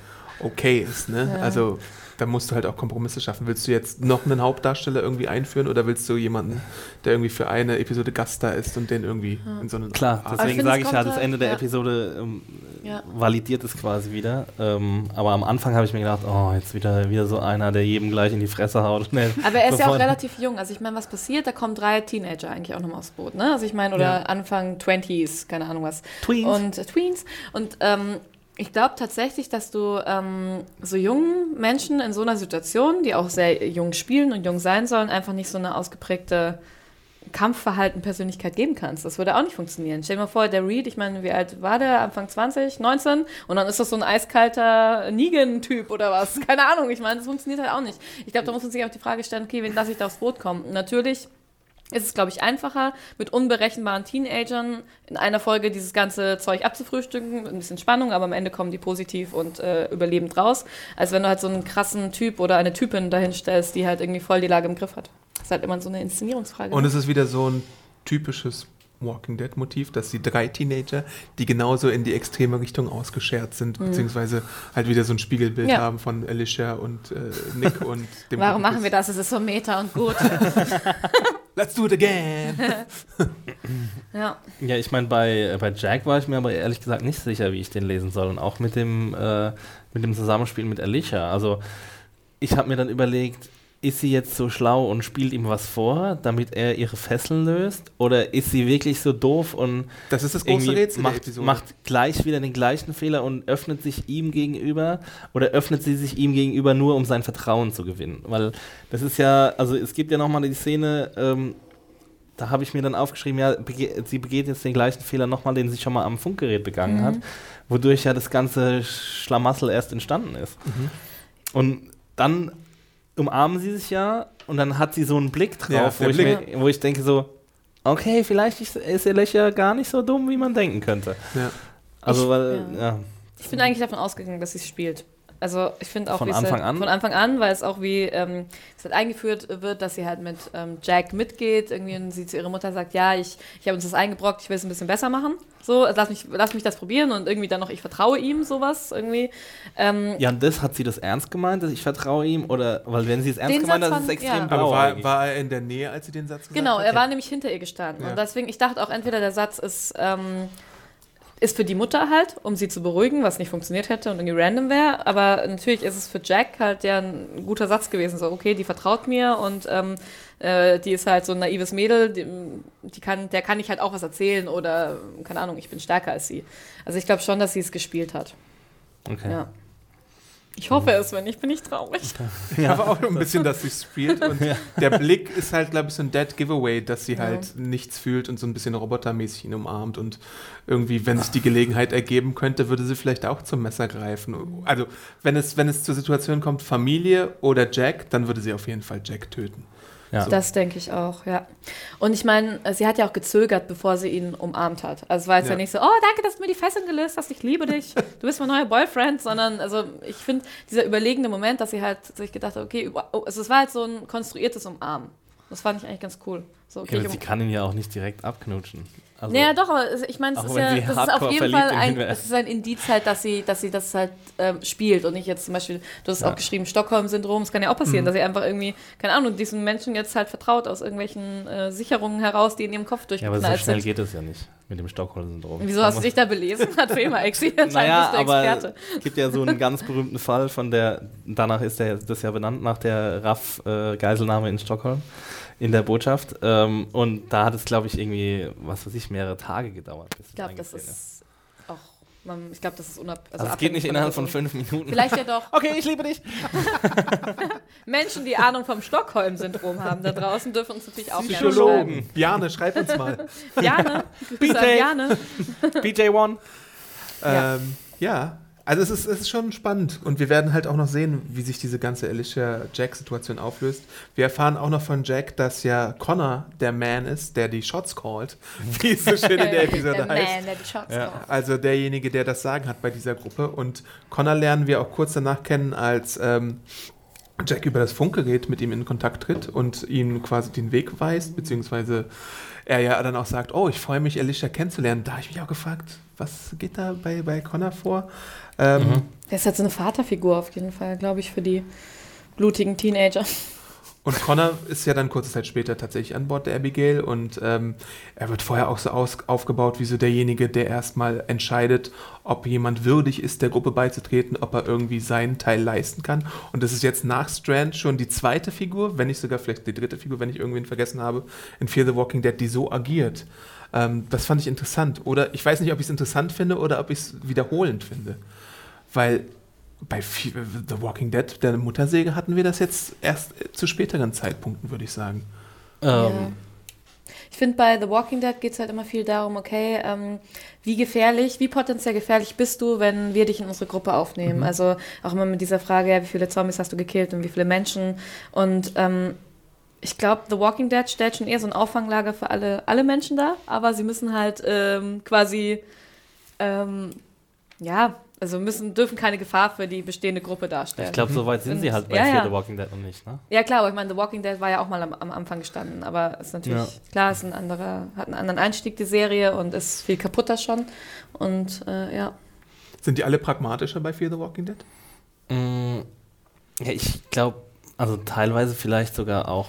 okay ist. Ne? Ja. Also da musst du halt auch Kompromisse schaffen. Willst du jetzt noch einen Hauptdarsteller irgendwie einführen oder willst du jemanden, der irgendwie für eine Episode Gast da ist und den irgendwie in so einen Klar, Arc- deswegen sage ich ja, das halt- Ende der ja. Episode ähm, Ja. validiert es quasi wieder. Ähm, aber am Anfang habe ich mir gedacht, oh, jetzt wieder, wieder so einer, der jedem gleich in die Fresse haut. Nee, Aber er ist ja auch relativ jung. Also ich meine, was passiert? Da kommen drei Teenager eigentlich auch nochmal aufs Boot, ne? Also ich meine, oder Ja. Anfang 20s, keine Ahnung was. Tweens. Und äh, Tweens. Und ähm, ich glaube tatsächlich, dass du ähm, so jungen Menschen in so einer Situation, die auch sehr jung spielen und jung sein sollen, einfach nicht so eine ausgeprägte Kampfverhalten, Persönlichkeit geben kannst. Das würde auch nicht funktionieren. Stell dir mal vor, der Reed, ich meine, wie alt war der? Anfang 20, 19? Und dann ist das so ein eiskalter Negan-Typ oder was? Keine Ahnung. Ich meine, das funktioniert halt auch nicht. Ich glaube, da muss man sich auch die Frage stellen, okay, wen lasse ich da aufs Boot kommen? Natürlich ist es, glaube ich, einfacher, mit unberechenbaren Teenagern in einer Folge dieses ganze Zeug abzufrühstücken, ein bisschen Spannung, aber am Ende kommen die positiv und äh, überlebend raus, als wenn du halt so einen krassen Typ oder eine Typin dahin stellst, die halt irgendwie voll die Lage im Griff hat. Das ist halt immer so eine Inszenierungsfrage. Und es ist wieder so ein typisches Walking Dead Motiv, dass die drei Teenager, die genauso in die extreme Richtung ausgeschert sind, Mhm. beziehungsweise halt wieder so ein Spiegelbild Ja. haben von Alicia und äh, Nick und dem Warum guten machen wir das? Es ist so meta und gut. Let's do it again. ja. Ja, ich meine, bei, bei Jack war ich mir aber ehrlich gesagt nicht sicher, wie ich den lesen soll. Und auch mit dem, äh, mit dem Zusammenspiel mit Alicia. Also, ich habe mir dann überlegt, ist sie jetzt so schlau und spielt ihm was vor, damit er ihre Fesseln löst? Oder ist sie wirklich so doof und Das ist das große Rätsel macht, macht gleich wieder den gleichen Fehler und öffnet sich ihm gegenüber? Oder öffnet sie sich ihm gegenüber nur, um sein Vertrauen zu gewinnen? Weil das ist ja, also es gibt ja nochmal die Szene, ähm, da habe ich mir dann aufgeschrieben, ja, bege sie begeht jetzt den gleichen Fehler nochmal, den sie schon mal am Funkgerät begangen Mhm. hat, wodurch ja das ganze Schlamassel erst entstanden ist. Mhm. Und dann umarmen sie sich ja und dann hat sie so einen Blick drauf, Ja, wo, ich Blick. Mir, wo ich denke so, okay, vielleicht ist, ist Alicia gar nicht so dumm, wie man denken könnte. Ja. Also, Ich- weil, ja. ja. Ich bin eigentlich davon ausgegangen, dass sie es spielt. Also ich finde auch, Von wie es Anfang halt, an? Von Anfang an, weil es auch wie ähm, es halt eingeführt wird, dass sie halt mit ähm, Jack mitgeht. Irgendwie und sie zu ihrer Mutter sagt, ja, ich, ich habe uns das eingebrockt, ich will es ein bisschen besser machen. So, lass mich, lass mich das probieren und irgendwie dann noch, ich vertraue ihm, sowas irgendwie. Ähm, Ja, und das hat sie das ernst gemeint, dass ich vertraue ihm? Oder, weil wenn sie es ernst gemeint hat, ist es extrem ja. Aber war, war er in der Nähe, als sie den Satz gesagt Genau, hat? er war nämlich hinter ihr gestanden. Ja. Und deswegen, ich dachte auch, entweder der Satz ist, ähm, ist für die Mutter halt, um sie zu beruhigen, was nicht funktioniert hätte und irgendwie random wäre. Aber natürlich ist es für Jack halt ja ein guter Satz gewesen. So, okay, die vertraut mir und ähm, äh, die ist halt so ein naives Mädel, die, die kann, der kann ich halt auch was erzählen oder, keine Ahnung, ich bin stärker als sie. Also ich glaube schon, dass sie es gespielt hat. Okay. Ja. Ich hoffe es, wenn nicht, bin ich traurig. Ja. Aber auch ein bisschen, dass sie spielt. Und der Blick ist halt, glaube ich, so ein Dead Giveaway, dass sie Ja. halt nichts fühlt und so ein bisschen robotermäßig ihn umarmt. Und irgendwie, wenn sich die Gelegenheit ergeben könnte, würde sie vielleicht auch zum Messer greifen. Also, wenn es, wenn es zur Situation kommt, Familie oder Jack, dann würde sie auf jeden Fall Jack töten. Ja. Das denke ich auch, ja. Und ich meine, sie hat ja auch gezögert, bevor sie ihn umarmt hat. Also es war jetzt ja. Ja. nicht so, oh, danke, dass du mir die Fesseln gelöst hast, ich liebe dich, du bist mein neuer Boyfriend, sondern also ich finde, dieser überlegende Moment, dass sie halt sich gedacht hat, okay, oh, also es war halt so ein konstruiertes Umarmen. Das fand ich eigentlich ganz cool. So, okay, aber ich sie kann ihn ja auch nicht direkt abknutschen. Also, naja, doch, aber ich meine, es ist ja das ist auf jeden Fall in ein, es ist ein Indiz halt, dass sie, dass sie das halt ähm, spielt und nicht jetzt zum Beispiel, du hast Ja. Mhm. auch geschrieben, Stockholm-Syndrom, es kann ja auch passieren, dass sie einfach irgendwie, keine Ahnung, diesen Menschen jetzt halt vertraut aus irgendwelchen äh, Sicherungen heraus, die in ihrem Kopf ja, aber so durchgeknallt schnell sind. geht es ja nicht mit dem Stockholm-Syndrom. Wieso hast du dich da belesen? Hat Fema Exi, Naja, bist du Experte. es gibt ja so einen ganz berühmten Fall von der, danach ist der, das ja benannt, nach der RAF-Geiselnahme in Stockholm, in der Botschaft. Ähm, und da hat es, glaube ich, irgendwie, was weiß ich, mehrere Tage gedauert. Bis Ich glaube, das ist auch, man, ich glaube, das ist unabhängig. Also, es geht nicht innerhalb von fünf Minuten. Vielleicht ja doch. Okay, ich liebe dich. Menschen, die Ahnung vom Stockholm-Syndrom haben da draußen, dürfen uns natürlich auch gerne schreiben. Psychologen. Bjarne, schreib uns mal. An BJ. Jane. BJ One. Ja. Ähm, ja, also es ist, es ist schon spannend und wir werden halt auch noch sehen, wie sich diese ganze Alicia-Jack-Situation auflöst. Wir erfahren auch noch von Jack, dass ja Connor der Man ist, der die Shots callt, wie es so schön in der Episode der heißt. Man, der die Shots Ja. called. Also derjenige, der das Sagen hat bei dieser Gruppe. Und Connor lernen wir auch kurz danach kennen, als ähm, Jack über das Funkgerät mit ihm in Kontakt tritt und ihm quasi den Weg weist, beziehungsweise er ja dann auch sagt, oh, ich freue mich, Alicia kennenzulernen. Da habe ich mich auch gefragt, was geht da bei, bei Connor vor? Ähm, Mhm. Der ist halt so eine Vaterfigur auf jeden Fall, glaube ich, für die blutigen Teenager. Und Connor ist ja dann kurze Zeit später tatsächlich an Bord der Abigail und ähm, er wird vorher auch so aus, aufgebaut wie so derjenige, der erstmal entscheidet, ob jemand würdig ist, der Gruppe beizutreten, ob er irgendwie seinen Teil leisten kann. Und das ist jetzt nach Strand schon die zweite Figur, wenn nicht sogar vielleicht die dritte Figur, wenn ich irgendwen vergessen habe, in Fear the Walking Dead, die so agiert. Ähm, das fand ich interessant. Oder ich weiß nicht, ob ich es interessant finde oder ob ich es wiederholend finde. Weil bei Fe- The Walking Dead, der Muttersäge, hatten wir das jetzt erst zu späteren Zeitpunkten, würde ich sagen. Ähm, Ich finde, bei The Walking Dead geht es halt immer viel darum, okay, ähm, wie gefährlich, wie potenziell gefährlich bist du, wenn wir dich in unsere Gruppe aufnehmen? Mhm. Also auch immer mit dieser Frage, ja, wie viele Zombies hast du gekillt und wie viele Menschen? Und ähm, Ich glaube, The Walking Dead stellt schon eher so ein Auffanglager für alle, alle Menschen dar, aber sie müssen halt ähm, quasi, ähm, ja, also müssen, dürfen keine Gefahr für die bestehende Gruppe darstellen. Ich glaube, so weit sind Und- sie halt bei ja, Fear ja. the Walking Dead noch nicht, ne? Ja klar, aber ich meine, The Walking Dead war ja auch mal am, am Anfang gestanden, aber ist natürlich, Ja. klar, ist ein anderer, hat einen anderen Einstieg, die Serie, und ist viel kaputter schon. Und äh, ja. Sind die alle pragmatischer bei Fear the Walking Dead? Mm, Ja, ich glaube, also teilweise vielleicht sogar auch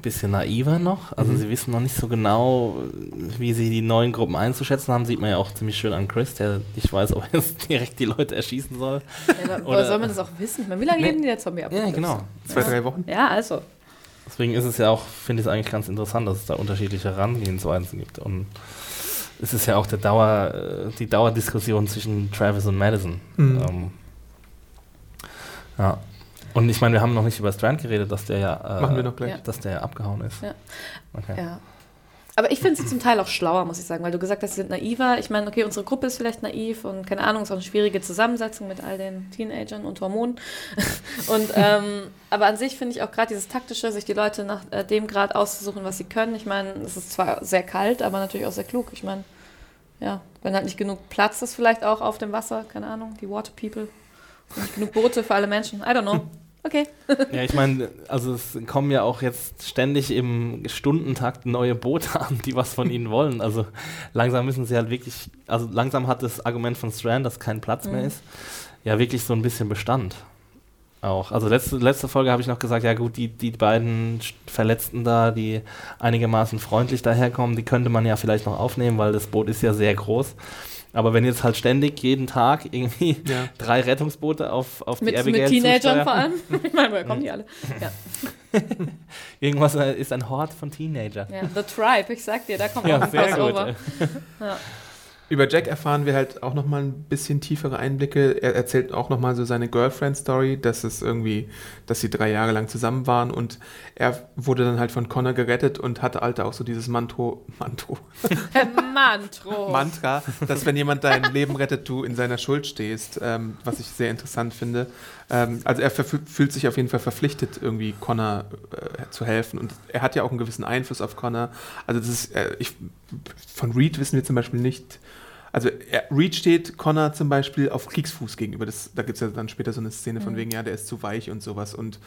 bisschen naiver noch. Also Mhm. sie wissen noch nicht so genau, wie sie die neuen Gruppen einzuschätzen haben. Sieht man ja auch ziemlich schön an Chris, der nicht weiß, ob er jetzt direkt die Leute erschießen soll. ja Oder- oder soll man das auch wissen? Meine, wie lange Nee. leben die der zombie Ja, genau. Zwei, drei Wochen? Ja, also. Deswegen ist es ja auch, finde ich es eigentlich ganz interessant, dass es da unterschiedliche Herangehensweisen gibt. Und es ist ja auch der Dauer, äh, die Dauerdiskussion zwischen Travis und Madison. Mhm. Ähm, ja. Und ich meine, wir haben noch nicht über Strand geredet, dass der ja, äh, Machen wir noch gleich. Ja. dass der ja abgehauen ist. Ja. Okay. Ja. Aber ich finde sie zum Teil auch schlauer, muss ich sagen, weil du gesagt hast, sie sind naiver. Ich meine, okay, unsere Gruppe ist vielleicht naiv und keine Ahnung, ist auch eine schwierige Zusammensetzung mit all den Teenagern und Hormonen. und, ähm, aber an sich finde ich auch gerade dieses taktische, sich die Leute nach äh, dem Grad auszusuchen, was sie können. Ich meine, es ist zwar sehr kalt, aber natürlich auch sehr klug. Ich meine, ja, wenn halt nicht genug Platz ist, vielleicht auch auf dem Wasser, keine Ahnung, die Water People. Und nicht genug Boote für alle Menschen. I don't know. Okay. Ja, ich meine, also es kommen ja auch jetzt ständig im Stundentakt neue Boote an, die was von ihnen wollen. Also langsam müssen sie halt wirklich, also langsam hat das Argument von Strand, dass kein Platz mehr Mhm. ist, ja wirklich so ein bisschen Bestand. Auch. Also letzte, letzte Folge habe ich noch gesagt, ja gut, die, die beiden Verletzten da, die einigermaßen freundlich daherkommen, die könnte man ja vielleicht noch aufnehmen, weil das Boot ist ja sehr groß. Aber wenn jetzt halt ständig jeden Tag irgendwie Ja. drei Rettungsboote auf, auf die Mit, Abigail mit Teenagern zusteuern, vor allem. Ich meine, woher kommen die alle? Ja. Irgendwas äh, ist ein Hort von Teenager. Ja, The Tribe, ich sag dir, da kommt Ja, auch ein gut. Crossover. Ja. Über Jack erfahren wir halt auch nochmal ein bisschen tiefere Einblicke. Er erzählt auch nochmal so seine Girlfriend-Story, dass es irgendwie, dass sie drei Jahre lang zusammen waren und er wurde dann halt von Connor gerettet und hatte halt auch so dieses Mantro, Mantro, Mantro. Mantra, dass wenn jemand dein Leben rettet, du in seiner Schuld stehst, ähm, was ich sehr interessant finde. Ähm, also er fühlt sich auf jeden Fall verpflichtet, irgendwie Connor äh, zu helfen und er hat ja auch einen gewissen Einfluss auf Connor. Also das ist, äh, ich, von Reed wissen wir zum Beispiel nicht, also er, Reed steht Connor zum Beispiel auf Kriegsfuß gegenüber. Das, da gibt es ja dann später so eine Szene von Mhm. wegen, ja, der ist zu weich und sowas und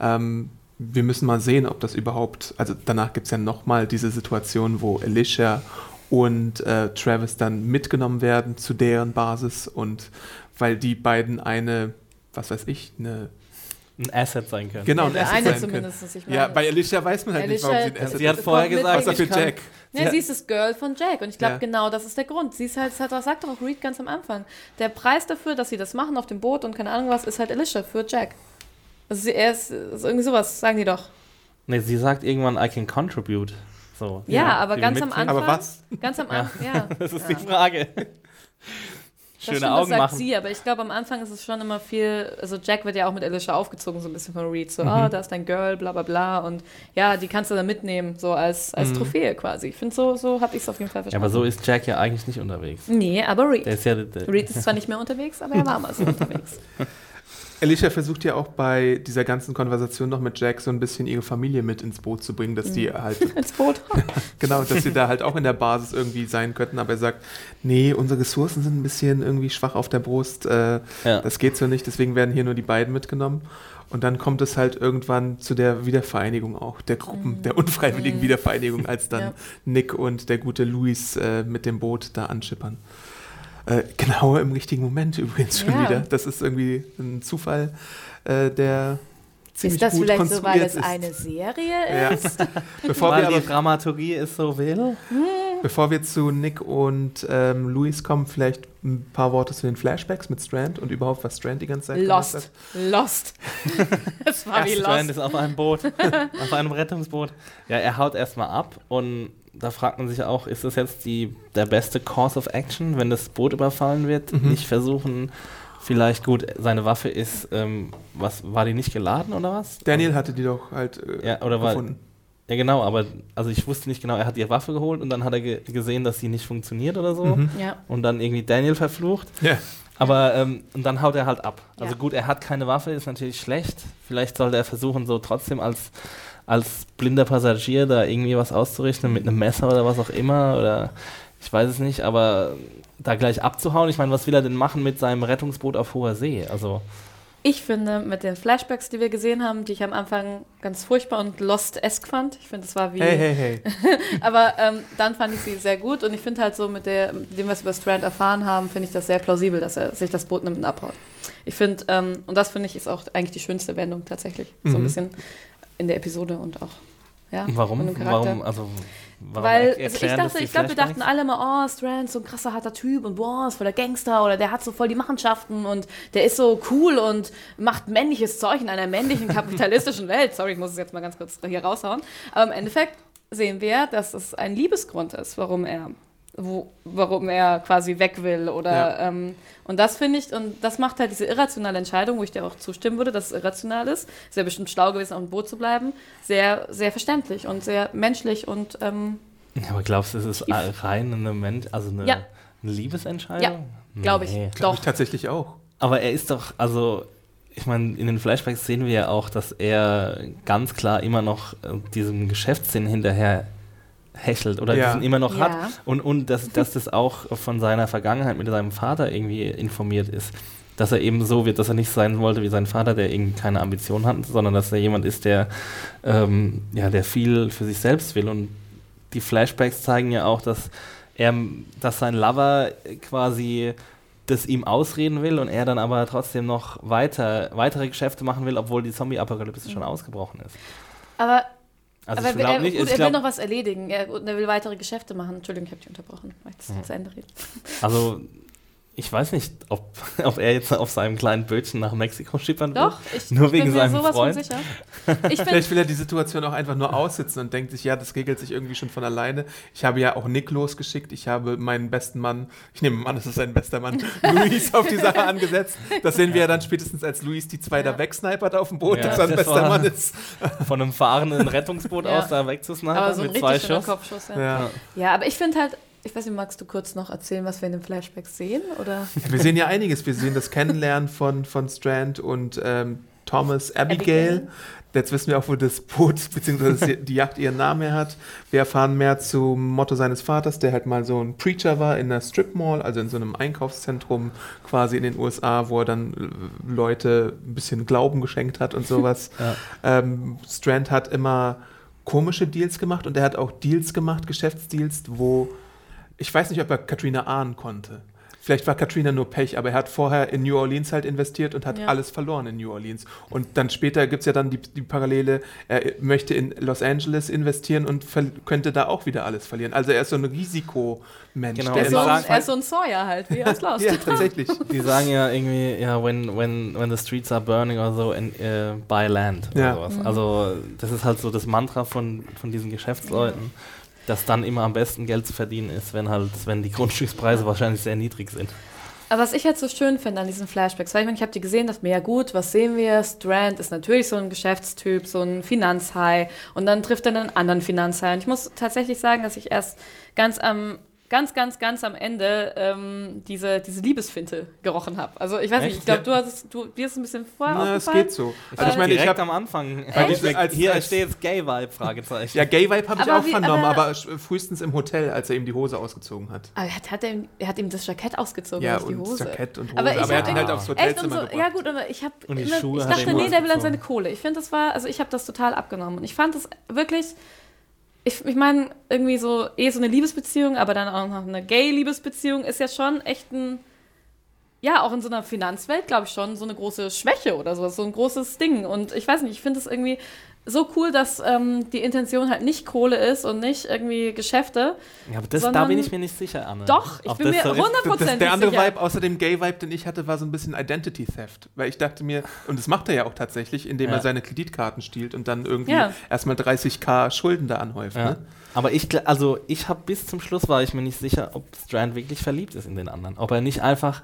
ähm, wir müssen mal sehen, ob das überhaupt, also danach gibt es ja nochmal diese Situation, wo Alicia und äh, Travis dann mitgenommen werden zu deren Basis und weil die beiden eine, was weiß ich, eine, Ein Asset sein können. genau, Ja, ein der Asset eine sein können. zumindest. Ich meine, Ja, bei Alicia weiß man halt nicht, warum sie ein Alicia- Asset Sie hat ist. vorher gesagt, Außer für Jack. Ja, Ja. sie ist das Girl von Jack. Und ich glaube, Ja. genau das ist der Grund. Sie ist halt, das hat, das sagt doch auch Reed ganz am Anfang. Der Preis dafür, dass sie das machen auf dem Boot und keine Ahnung was, ist halt Alicia für Jack. Also sie, er ist, ist irgendwie sowas, sagen die doch. Nee, sie sagt irgendwann, I can contribute. So. Ja, Ja, aber sie ganz am. Anfang. Aber was? Ganz am Anfang, ja. Das ist ja. die Frage. Das Schöne stimmt, Augen das sagt machen. sie, aber ich glaube, am Anfang ist es schon immer viel, also Jack wird ja auch mit Alicia aufgezogen, so ein bisschen von Reed, so, Mhm. ah, da ist dein Girl, bla bla bla und ja, die kannst du dann mitnehmen, so als, als Mhm. Trophäe quasi. Ich finde, so, so habe ich es auf jeden Fall Ja, verstanden. aber so ist Jack ja eigentlich nicht unterwegs. Nee, aber Reed. Der ist ja der, Reed ist zwar nicht mehr unterwegs, aber er war mal so unterwegs. Alicia versucht ja auch bei dieser ganzen Konversation noch mit Jack so ein bisschen ihre Familie mit ins Boot zu bringen, dass die halt Ins Boot. Genau, dass sie da halt auch in der Basis irgendwie sein könnten, aber er sagt, nee, unsere Ressourcen sind ein bisschen irgendwie schwach auf der Brust, äh, ja. das geht so nicht, deswegen werden hier nur die beiden mitgenommen. Und dann kommt es halt irgendwann zu der Wiedervereinigung auch, der Gruppen, Mhm. der unfreiwilligen Mhm. Wiedervereinigung, als dann Ja. Nick und der gute Luis äh, mit dem Boot da anschippern. Äh, genau im richtigen Moment übrigens schon Ja. wieder. Das ist irgendwie ein Zufall, äh, der ziemlich Ist das gut vielleicht so, weil es ist. eine Serie Ja. ist? Bevor Weil wir die aber Dramaturgie ist so will. Bevor wir zu Nick und ähm, Luis kommen, vielleicht ein paar Worte zu den Flashbacks mit Strand und überhaupt, was Strand die ganze Zeit gemacht Lost. Lost. Es war wie Strand Lost. ist auf einem Boot, auf einem Rettungsboot. Ja, er haut erstmal ab und da fragt man sich auch, ist das jetzt die, der beste Course of Action, wenn das Boot überfallen wird? Mhm. Nicht versuchen, vielleicht gut, seine Waffe ist, ähm, was, war die nicht geladen oder was? Daniel hatte die doch halt äh, Ja, oder war, gefunden. ja genau, aber also ich wusste nicht genau, er hat die Waffe geholt und dann hat er ge gesehen, dass sie nicht funktioniert oder so Mhm. Ja. und dann irgendwie Daniel verflucht. Ja. Aber ähm, und dann haut er halt ab. Also Ja. gut, er hat keine Waffe, ist natürlich schlecht. Vielleicht sollte er versuchen, so trotzdem als, als blinder Passagier da irgendwie was auszurichten mit einem Messer oder was auch immer. Oder ich weiß es nicht, aber da gleich abzuhauen, ich meine, was will er denn machen mit seinem Rettungsboot auf hoher See? Also, Ich finde, mit den Flashbacks, die wir gesehen haben, die ich am Anfang ganz furchtbar und Lost-esque fand, ich finde, es war wie. Hey, hey, hey. Aber ähm, dann fand ich sie sehr gut und ich finde halt so mit der, mit dem, was wir über Strand erfahren haben, finde ich das sehr plausibel, dass er sich das Boot nimmt und abhaut. Ich finde, ähm, und das finde ich ist auch eigentlich die schönste Wendung tatsächlich. So ein Mhm. bisschen in der Episode und auch. Ja, warum? Warum? Also, warum Weil also ich dachte, ich glaube, wir dachten alle immer, oh, Strand, so ein krasser, harter Typ und boah, ist voll der Gangster oder der hat so voll die Machenschaften und der ist so cool und macht männliches Zeug in einer männlichen kapitalistischen Welt. Sorry, ich muss es jetzt mal ganz kurz hier raushauen. Aber im Endeffekt sehen wir, dass es ein Liebesgrund ist, warum er wo, warum er quasi weg will oder Ja. ähm, und das finde ich und das macht halt diese irrationale Entscheidung, wo ich dir auch zustimmen würde, dass es irrational ist, ist ja bestimmt schlau gewesen, auf dem Boot zu bleiben, sehr sehr verständlich und sehr menschlich und ähm, Ja, aber glaubst du, es ist rein eine, Men also eine, Ja. eine Liebesentscheidung? glaube ich. Nee. Glaube ich Doch. tatsächlich auch. Aber er ist doch, also, ich meine, in den Flashbacks sehen wir ja auch, dass er ganz klar immer noch äh, diesem Geschäftssinn hinterher hechelt oder Ja. diesen immer noch Ja. hat und, und dass, dass das auch von seiner Vergangenheit mit seinem Vater irgendwie informiert ist. Dass er eben so wird, dass er nicht sein wollte wie sein Vater, der irgendwie keine Ambition hat, sondern dass er jemand ist, der, ähm, ja, der viel für sich selbst will. Und die Flashbacks zeigen ja auch, dass er, dass sein Lover quasi das ihm ausreden will und er dann aber trotzdem noch weiter, weitere Geschäfte machen will, obwohl die Zombie-Apokalypse schon ausgebrochen ist. Aber, Also aber ich er, glaube nicht, gut, ich er will noch was erledigen. Er, und er will weitere Geschäfte machen. Entschuldigung, ich habe dich unterbrochen. Ich möchte Mhm. zu Ende reden. also ich weiß nicht, ob, ob er jetzt auf seinem kleinen Bötchen nach Mexiko schippern will. Doch, ich, Nur ich wegen bin mir seinem sowas Freund? von sicher. Ich Vielleicht will er die Situation auch einfach nur aussitzen und denkt sich, ja, das regelt sich irgendwie schon von alleine. Ich habe ja auch Nick losgeschickt. Ich habe meinen besten Mann, ich nehme an, es ist sein bester Mann, Luis auf die Sache angesetzt. Das sehen wir ja dann spätestens, als Luis die zwei da wegsnipert auf dem Boot, Ja, dass sein das bester Mann ist. Von einem fahrenden Rettungsboot Ja. aus da aber wegzusnipen so ein mit zwei Schuss. Kopfschuss. Ja. Ja. ja, aber ich finde halt, ich weiß nicht, magst du kurz noch erzählen, was wir in den Flashbacks sehen? Oder? Wir sehen ja einiges. Wir sehen das Kennenlernen von, von Strand und ähm, Thomas Abigail. Abigail. Jetzt wissen wir auch, wo das Boot bzw. die Yacht ihren Namen her hat. Wir erfahren mehr zum Motto seines Vaters, der halt mal so ein Preacher war in einer Strip Mall, also in so einem Einkaufszentrum quasi in den USA, wo er dann äh, Leute ein bisschen Glauben geschenkt hat und sowas. Ja. Ähm, Strand hat immer komische Deals gemacht und er hat auch Deals gemacht, Geschäftsdeals, wo ich weiß nicht, ob er Katrina ahnen konnte. Vielleicht war Katrina nur Pech, aber er hat vorher in New Orleans halt investiert und hat Ja. alles verloren in New Orleans. Und dann später gibt es ja dann die, die Parallele, er möchte in Los Angeles investieren und könnte da auch wieder alles verlieren. Also er ist so ein Risikomensch. Genau, Er der ist, so ein, er ist so ein Sawyer halt, wie aus Lost. ja, tatsächlich. Die sagen ja irgendwie, ja, when, when, when the streets are burning oder so, in, äh, buy land oder Ja. sowas. Mhm. Also das ist halt so das Mantra von, von diesen Geschäftsleuten, dass dann immer am besten Geld zu verdienen ist, wenn halt, wenn die Grundstückspreise wahrscheinlich sehr niedrig sind. Aber was ich jetzt so schön finde an diesen Flashbacks, weil ich meine, ich habe die gesehen, dachte mir, ja gut, was sehen wir? Strand ist natürlich so ein Geschäftstyp, so ein Finanzhai und dann trifft er einen anderen Finanzhai. Und ich muss tatsächlich sagen, dass ich erst ganz am ganz, ganz, ganz am Ende ähm, diese, diese Liebesfinte gerochen habe. Also ich weiß nicht, Echt? ich glaube, du hast es, du, dir ist ein bisschen vorher Na, es geht so. Ich Also ich meine, ich habe am Anfang, hier, Als- hier als- steht jetzt Gay-Vibe, Fragezeichen. ja, Gay Vibe habe ich auch wie- vernommen, aber- aber, frühestens im Hotel, als er ihm die Hose ausgezogen hat. Aber er hat, hat, er, ihm- er hat ihm das Jackett ausgezogen, Ja, nicht die und Hose. Jackett und Hose. Aber Aber, ich er hab hat ihn halt aufs Hotelzimmer so, gebracht. ja gut, aber ich habe Und die immer, Schuhe ich dachte, nee, der will an seine Kohle. Ich finde, das war, also ich habe das total abgenommen. Und ich fand das wirklich, ich, ich meine, irgendwie so, eh so eine Liebesbeziehung, aber dann auch noch eine Gay-Liebesbeziehung ist ja schon echt ein, ja, auch in so einer Finanzwelt, glaube ich schon, so eine große Schwäche oder sowas, so ein großes Ding. Und ich weiß nicht, ich finde es irgendwie so cool, dass ähm, die Intention halt nicht Kohle ist und nicht irgendwie Geschäfte. Ja, aber das, da bin ich mir nicht sicher, Anne. Doch, ich Ob bin mir. 100% Das, der andere sicher. Vibe, außer dem Gay-Vibe, den ich hatte, war so ein bisschen Identity Theft. Weil ich dachte mir, und das macht er ja auch tatsächlich, indem Ja. er seine Kreditkarten stiehlt und dann irgendwie Ja. erstmal 30k Schulden da anhäuft. Ja. Ne? Aber ich, also ich habe bis zum Schluss war ich mir nicht sicher, ob Strand wirklich verliebt ist in den anderen. Ob er nicht einfach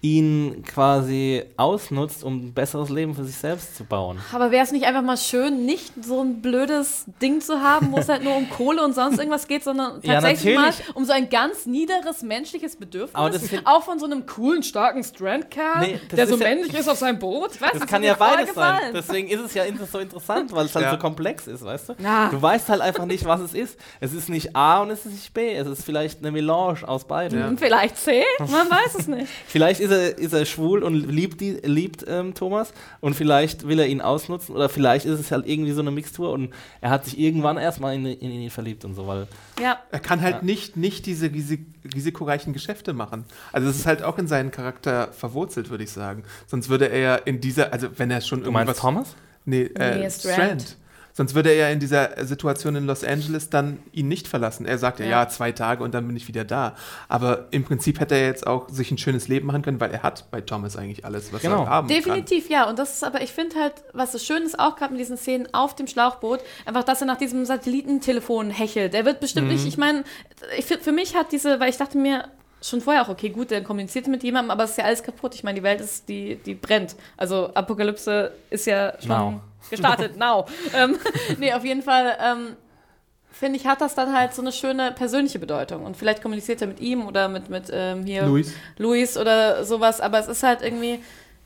ihn quasi ausnutzt, um ein besseres Leben für sich selbst zu bauen. Aber wäre es nicht einfach mal schön, nicht so ein blödes Ding zu haben, wo es halt nur um Kohle und sonst irgendwas geht, sondern Ja, tatsächlich mal natürlich. um so ein ganz niederes menschliches Bedürfnis, Aber das find- auch von so einem coolen, starken Strand-Kerl, Nee, das der so ist ja- männlich ist auf seinem Boot. Ich weiß, Das hat kann ja beides sein. gefallen. Deswegen ist es ja so interessant, weil es halt Ja. so komplex ist, weißt du? Ja. Du weißt halt einfach nicht, was es ist. Es ist nicht A und es ist nicht B. Es ist vielleicht eine Melange aus beidem. Ja. Hm, Vielleicht C, man weiß es nicht. Vielleicht ist er, ist er schwul und liebt, die, liebt ähm, Thomas und vielleicht will er ihn ausnutzen oder vielleicht ist es halt irgendwie so eine Mixtur und er hat sich irgendwann erstmal in, in ihn verliebt und so, weil Ja, Er kann halt Ja. nicht, nicht diese Risik risikoreichen Geschäfte machen. Also es ist halt auch in seinen Charakter verwurzelt, würde ich sagen. Sonst würde er ja in dieser, also wenn er schon du meinst irgendwas... Thomas? Nee, äh, Nee, Strand. Strand. Sonst würde er ja in dieser Situation in Los Angeles dann ihn nicht verlassen. Er sagt ja, Ja. ja, zwei Tage und dann bin ich wieder da. Aber im Prinzip hätte er jetzt auch sich ein schönes Leben machen können, weil er hat bei Thomas eigentlich alles, was Genau. er haben kann. Definitiv, ja. Und das ist aber, ich finde halt, was so schön ist, auch gerade mit diesen Szenen auf dem Schlauchboot, einfach, dass er nach diesem Satellitentelefon hechelt. Er wird bestimmt nicht, ich meine, für mich hat diese, weil ich dachte mir schon vorher auch, okay, gut, der kommuniziert mit jemandem, aber es ist ja alles kaputt. Ich meine, die Welt ist, die, die brennt. Also Apokalypse ist ja schon Now. Gestartet, now. ähm, nee, auf jeden Fall. Ähm, Finde ich, hat das dann halt so eine schöne persönliche Bedeutung. Und vielleicht kommuniziert er mit ihm oder mit, mit ähm, hier Luis. Luis oder sowas, aber es ist halt irgendwie,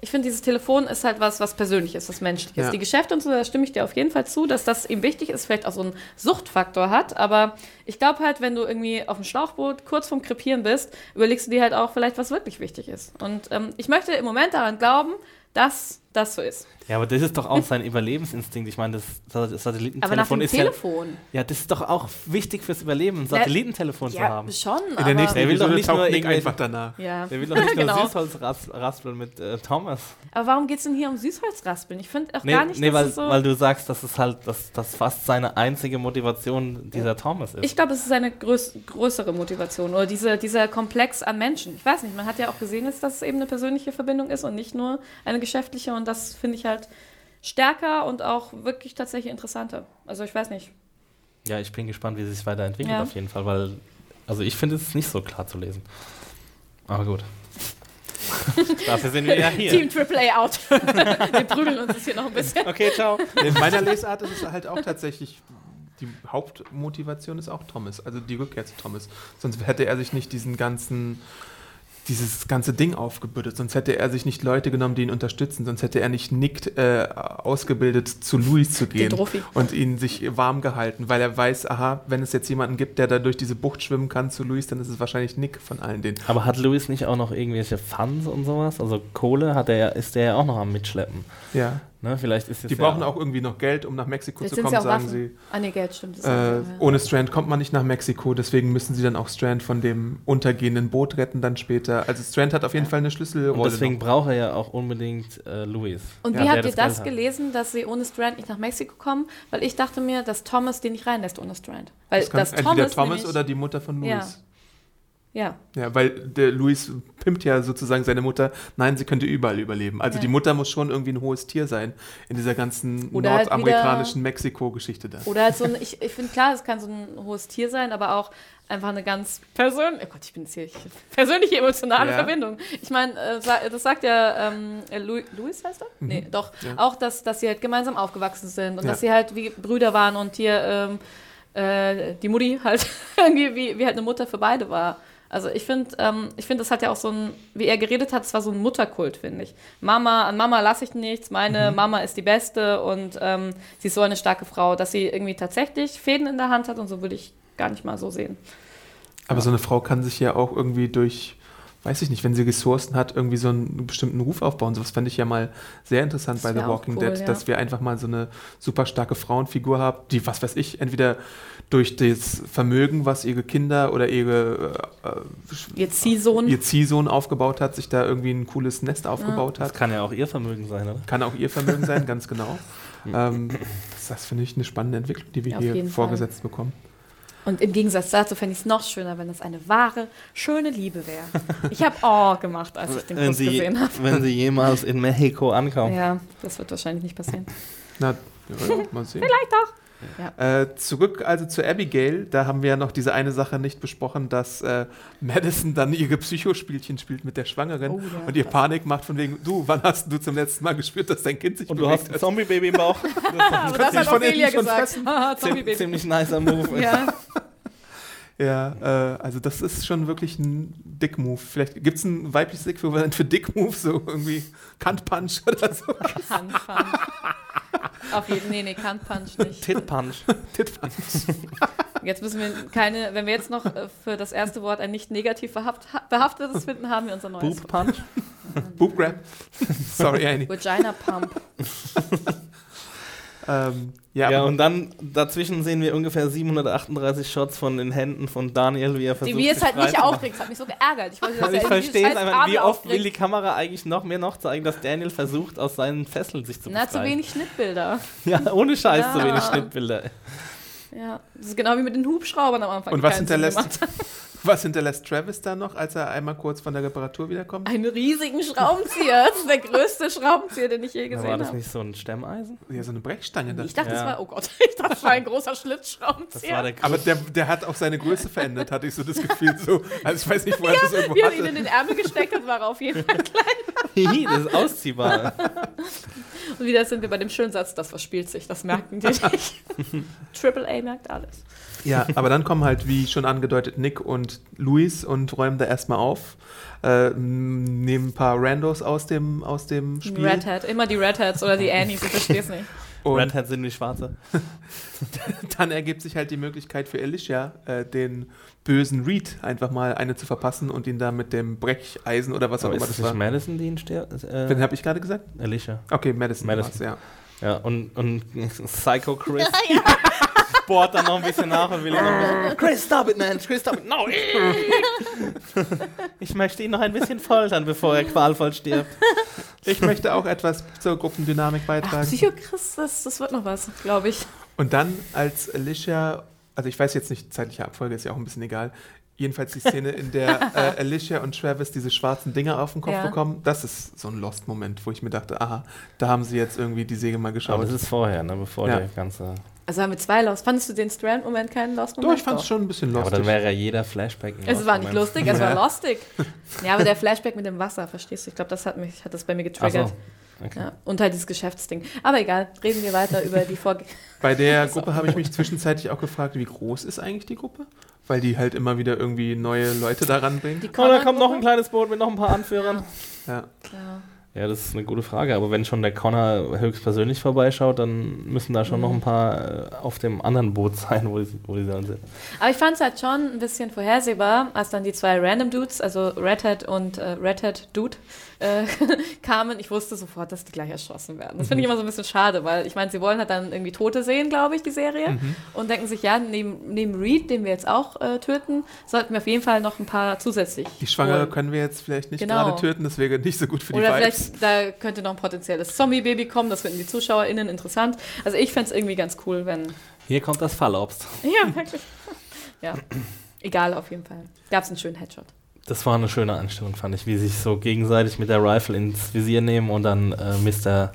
ich finde, dieses Telefon ist halt was, was Persönliches, was Menschliches. Ja. Die Geschäfte und so, da stimme ich dir auf jeden Fall zu, dass das ihm wichtig ist, vielleicht auch so einen Suchtfaktor hat, aber ich glaube halt, wenn du irgendwie auf dem Schlauchboot kurz vorm Krepieren bist, überlegst du dir halt auch vielleicht, was wirklich wichtig ist. Und ähm, ich möchte im Moment daran glauben, dass das so ist. Ja, aber das ist doch auch sein Überlebensinstinkt. Ich meine, das, das Satellitentelefon Aber nach dem ist Telefon. ja. Ja, das ist doch auch wichtig fürs Überleben, ein Satellitentelefon zu Ja, haben. schon, In der nächsten Der will doch nicht nur Nick einfach danach. ja. Der will doch nicht nur Genau. Süßholz ras- raspeln mit äh, Thomas. Aber warum geht es denn hier um Süßholzraspeln? Ich finde auch Nee, gar nicht, nee dass weil, es so... weil du sagst, dass es halt, dass das fast seine einzige Motivation dieser Thomas ist. Ich glaube, es ist eine größ größere Motivation oder diese, dieser Komplex an Menschen. Ich weiß nicht, man hat ja auch gesehen, dass es eben eine persönliche Verbindung ist und nicht nur eine geschäftliche und das finde ich halt stärker und auch wirklich tatsächlich interessanter. Also ich weiß nicht. ja, ich bin gespannt, wie es sich weiterentwickelt Ja. auf jeden Fall, weil, also ich finde es nicht so klar zu lesen. Aber gut. Dafür sind wir ja hier. Team AAA out. Wir prügeln uns jetzt hier noch ein bisschen. Okay, ciao. In meiner Lesart ist es halt auch tatsächlich, die Hauptmotivation ist auch Thomas, also die Rückkehr zu Thomas. Sonst hätte er sich nicht diesen ganzen, dieses ganze Ding aufgebürdet, sonst hätte er sich nicht Leute genommen, die ihn unterstützen, sonst hätte er nicht Nick äh, ausgebildet, zu Louis zu gehen und ihn sich warm gehalten, weil er weiß, aha, wenn es jetzt jemanden gibt, der da durch diese Bucht schwimmen kann zu Louis, dann ist es wahrscheinlich Nick von allen denen. Aber hat Louis nicht auch noch irgendwelche Funds und sowas? Also Kohle hat er ja, ist der ja auch noch am Mitschleppen. Ja. Ne? Vielleicht ist es Die ja brauchen auch irgendwie noch Geld, um nach Mexiko zu kommen, sagen Waffen. sie. Ah, nee, Geld stimmt. Das Äh, ja. ohne Strand kommt man nicht nach Mexiko, deswegen müssen sie dann auch Strand von dem untergehenden Boot retten dann später. Also Strand hat auf jeden Fall eine Schlüsselrolle. Und deswegen noch. braucht er ja auch unbedingt äh, Louis. Und Ja, wie habt ihr das das gelesen, dass sie ohne Strand nicht nach Mexiko kommen? Weil ich dachte mir, dass Thomas den nicht reinlässt ohne Strand. Weil das kann das entweder Thomas, oder die Mutter von Louis. Ja. Ja. Weil der Louis pimpt ja sozusagen seine Mutter, nein, sie könnte überall überleben. Also Ja. die Mutter muss schon irgendwie ein hohes Tier sein in dieser ganzen Oder halt nordamerikanischen Mexiko-Geschichte da. Oder halt so ein, ich, ich finde klar, es kann so ein hohes Tier sein, aber auch einfach eine ganz persönliche, oh Gott, ich bin jetzt hier, ich, persönliche emotionale Ja. Verbindung. Ich meine, äh, das sagt ja ähm, äh, Louis, Louis heißt er? Nee, doch. Ja. Auch, dass, dass sie halt gemeinsam aufgewachsen sind und dass sie halt wie Brüder waren und hier ähm, äh, die Mutti halt irgendwie wie, wie halt eine Mutter für beide war. Also ich finde, ähm, ich finde, das hat ja auch so ein, wie er geredet hat, es war so ein Mutterkult, finde ich. Mama, an Mama lasse ich nichts, meine Mhm. Mama ist die Beste und ähm, sie ist so eine starke Frau, dass sie irgendwie tatsächlich Fäden in der Hand hat und so würde ich gar nicht mal so sehen. Aber so eine Frau kann sich ja auch irgendwie durch, weiß ich nicht, wenn sie Ressourcen hat, irgendwie so einen bestimmten Ruf aufbauen. Sowas fände ich ja mal sehr interessant Das bei The Walking cool, Dead, ja. dass wir einfach mal so eine super starke Frauenfigur haben, die, was weiß ich, entweder durch das Vermögen, was ihre Kinder oder ihre äh, Ihr Ziehsohn. ihr Ziehsohn aufgebaut hat, sich da irgendwie ein cooles Nest aufgebaut Das hat. kann ja auch ihr Vermögen sein, oder? Kann auch ihr Vermögen sein, ganz genau. ähm, das, das finde ich eine spannende Entwicklung, die wir Ja, hier vorgesetzt bekommen. Und im Gegensatz dazu fände ich es noch schöner, wenn es eine wahre, schöne Liebe wäre. Ich habe Oh gemacht, als ich den Wenn Kuss sie, gesehen habe. wenn sie jemals in Mexiko ankommen. Ja, das wird wahrscheinlich nicht passieren. Na, Ja, ja, mal sehen. Vielleicht doch. Äh, zurück also zu Abigail, da haben wir ja noch diese eine Sache nicht besprochen, dass äh, Madison dann ihre Psychospielchen spielt mit der Schwangeren Oh, ja. und ihr Panik macht von wegen, du, wann hast du zum letzten Mal gespürt, dass dein Kind sich Und du hast bewegt ein hat? Zombie-Baby im Bauch. Das sich hat von Ophelia gesagt. Haha, Zombie-Baby. ziemlich nicer Move. Ja. Ja, äh, also das ist schon wirklich ein Dick-Move. Vielleicht gibt es ein weibliches Äquivalent für Dick-Move, so irgendwie Kant-Punch oder so. Kant Punch. Auf jeden nee, nee, Kant Punch nicht. Tit Punch. Tit-Punch. Jetzt müssen wir keine, wenn wir jetzt noch äh, für das erste Wort ein nicht negativ behaft, ha- behaftetes finden, haben wir unser neues Boob Punch. Boob Grab. Sorry, Annie. Vagina Pump. Ähm, ja, Ja, und dann dazwischen sehen wir ungefähr 738 Shots von den Händen von Daniel, wie er versucht, Die, wie es halt nicht aufregt, das hat mich so geärgert. Ich wollte das Also ich verstehe es einfach, wie oft will die aufregt. Kamera eigentlich noch mehr noch zeigen, dass Daniel versucht, aus seinen Fesseln sich zu Na, befreien. zu wenig Schnittbilder. Ja, ohne Scheiß Ja. zu wenig Schnittbilder. Ja, das ist genau wie mit den Hubschraubern am Anfang. Und was hinterlässt, gemacht was hinterlässt Travis da noch, als er einmal kurz von der Reparatur wiederkommt? Einen riesigen Schraubenzieher. Das ist der größte Schraubenzieher, den ich je Aber war gesehen das habe. nicht so ein Stemmeisen? Ja, so eine Brechstange. Das Ich dachte, das Ja. war, oh Gott, ich dachte, das war ein großer Das Schlitzschraubenzieher. war der aber der, der hat auch seine Größe verändert, hatte ich so das Gefühl. So. Also ich weiß nicht, wo er das irgendwo Wie er ihn in hatte. den Ärmel gesteckt hat, war auf jeden Fall klein. Das ist ausziehbar. Und wieder sind wir bei dem schönen Satz, das verspielt sich, das merken die nicht. Triple A merkt alles. Ja, aber dann kommen halt, wie schon angedeutet, Nick und Luis und räumen da erstmal auf. Äh, nehmen ein paar Randos aus dem, aus dem Spiel. Red Hat, immer die Red Hats oder die Annies, ich verstehe es nicht. Und Red Hat sind die Schwarze. dann ergibt sich halt die Möglichkeit für Alicia, äh, den bösen Reed einfach mal eine zu verpassen und ihn da mit dem Brecheisen oder was auch Aber immer ist es das nicht war. Madison, die ihn stirbt? Wen Äh, habe ich gerade gesagt? Alicia. Okay, Madison. Madison. ja. Ja, und, und Psycho Chris bohrt dann noch ein bisschen nach und will ihn noch ein bisschen, Chris, stop it, man, Chris, stop it, no. ich möchte ihn noch ein bisschen foltern, bevor er qualvoll stirbt. Ich möchte auch etwas zur Gruppendynamik Ach, beitragen. Psychochris, das, das wird noch was, glaube ich. Und dann, als Alicia, also ich weiß jetzt nicht, zeitliche Abfolge ist ja auch ein bisschen egal. Jedenfalls die Szene, in der äh, Alicia und Travis diese schwarzen Dinger auf den Kopf Ja. bekommen, das ist so ein Lost-Moment, wo ich mir dachte, aha, da haben sie jetzt irgendwie die Säge mal geschaut. Aber es ist vorher, ne, bevor Ja. der ganze... Also haben wir zwei Lost. Fandest du den Strand-Moment keinen Doch, Lost-Moment? ich fand es schon ein bisschen Aber lustig. dann wäre ja jeder Flashback ein Es war nicht lustig, es war Ja. lustig. Ja, aber der Flashback mit dem Wasser, verstehst du? Ich glaube, das hat mich, hat das bei mir getriggert. so. Okay. Ja, und halt dieses Geschäftsding. Aber egal, reden wir weiter über die Vorge... Bei der Gruppe habe ich mich zwischenzeitlich auch gefragt, wie groß ist eigentlich die Gruppe? Weil die halt immer wieder irgendwie neue Leute da ranbringen. Die Oh, da kommt noch ein kleines Boot mit noch ein paar Anführern. Ja. Ja. Ja, das ist eine gute Frage. Aber wenn schon der Connor höchstpersönlich vorbeischaut, dann müssen da schon noch ein paar äh, auf dem anderen Boot sein, wo die, wo die dann sind. Aber ich fand es halt schon ein bisschen vorhersehbar, als dann die zwei Random Dudes, also Red Hat und äh, Red Hat Dude, äh, kamen. Ich wusste sofort, dass die gleich erschossen werden. Das finde ich immer so ein bisschen schade, weil ich meine, sie wollen halt dann irgendwie Tote sehen, glaube ich, die Serie. Mhm. Und denken sich, ja, neben, neben Reed, den wir jetzt auch äh, töten, sollten wir auf jeden Fall noch ein paar zusätzlich. Die Schwangere holen. können wir jetzt vielleicht nicht Genau. gerade töten, das wäre nicht so gut für die Oder Vibes. Da könnte noch ein potenzielles Zombie-Baby kommen, das finden die ZuschauerInnen interessant. Also ich fände es irgendwie ganz cool, wenn. Hier kommt das Fallobst. Ja, wirklich. Ja. Egal, auf jeden Fall. Gab es einen schönen Headshot. Das war eine schöne Einstellung, fand ich, wie sich so gegenseitig mit der Rifle ins Visier nehmen und dann äh, Mr.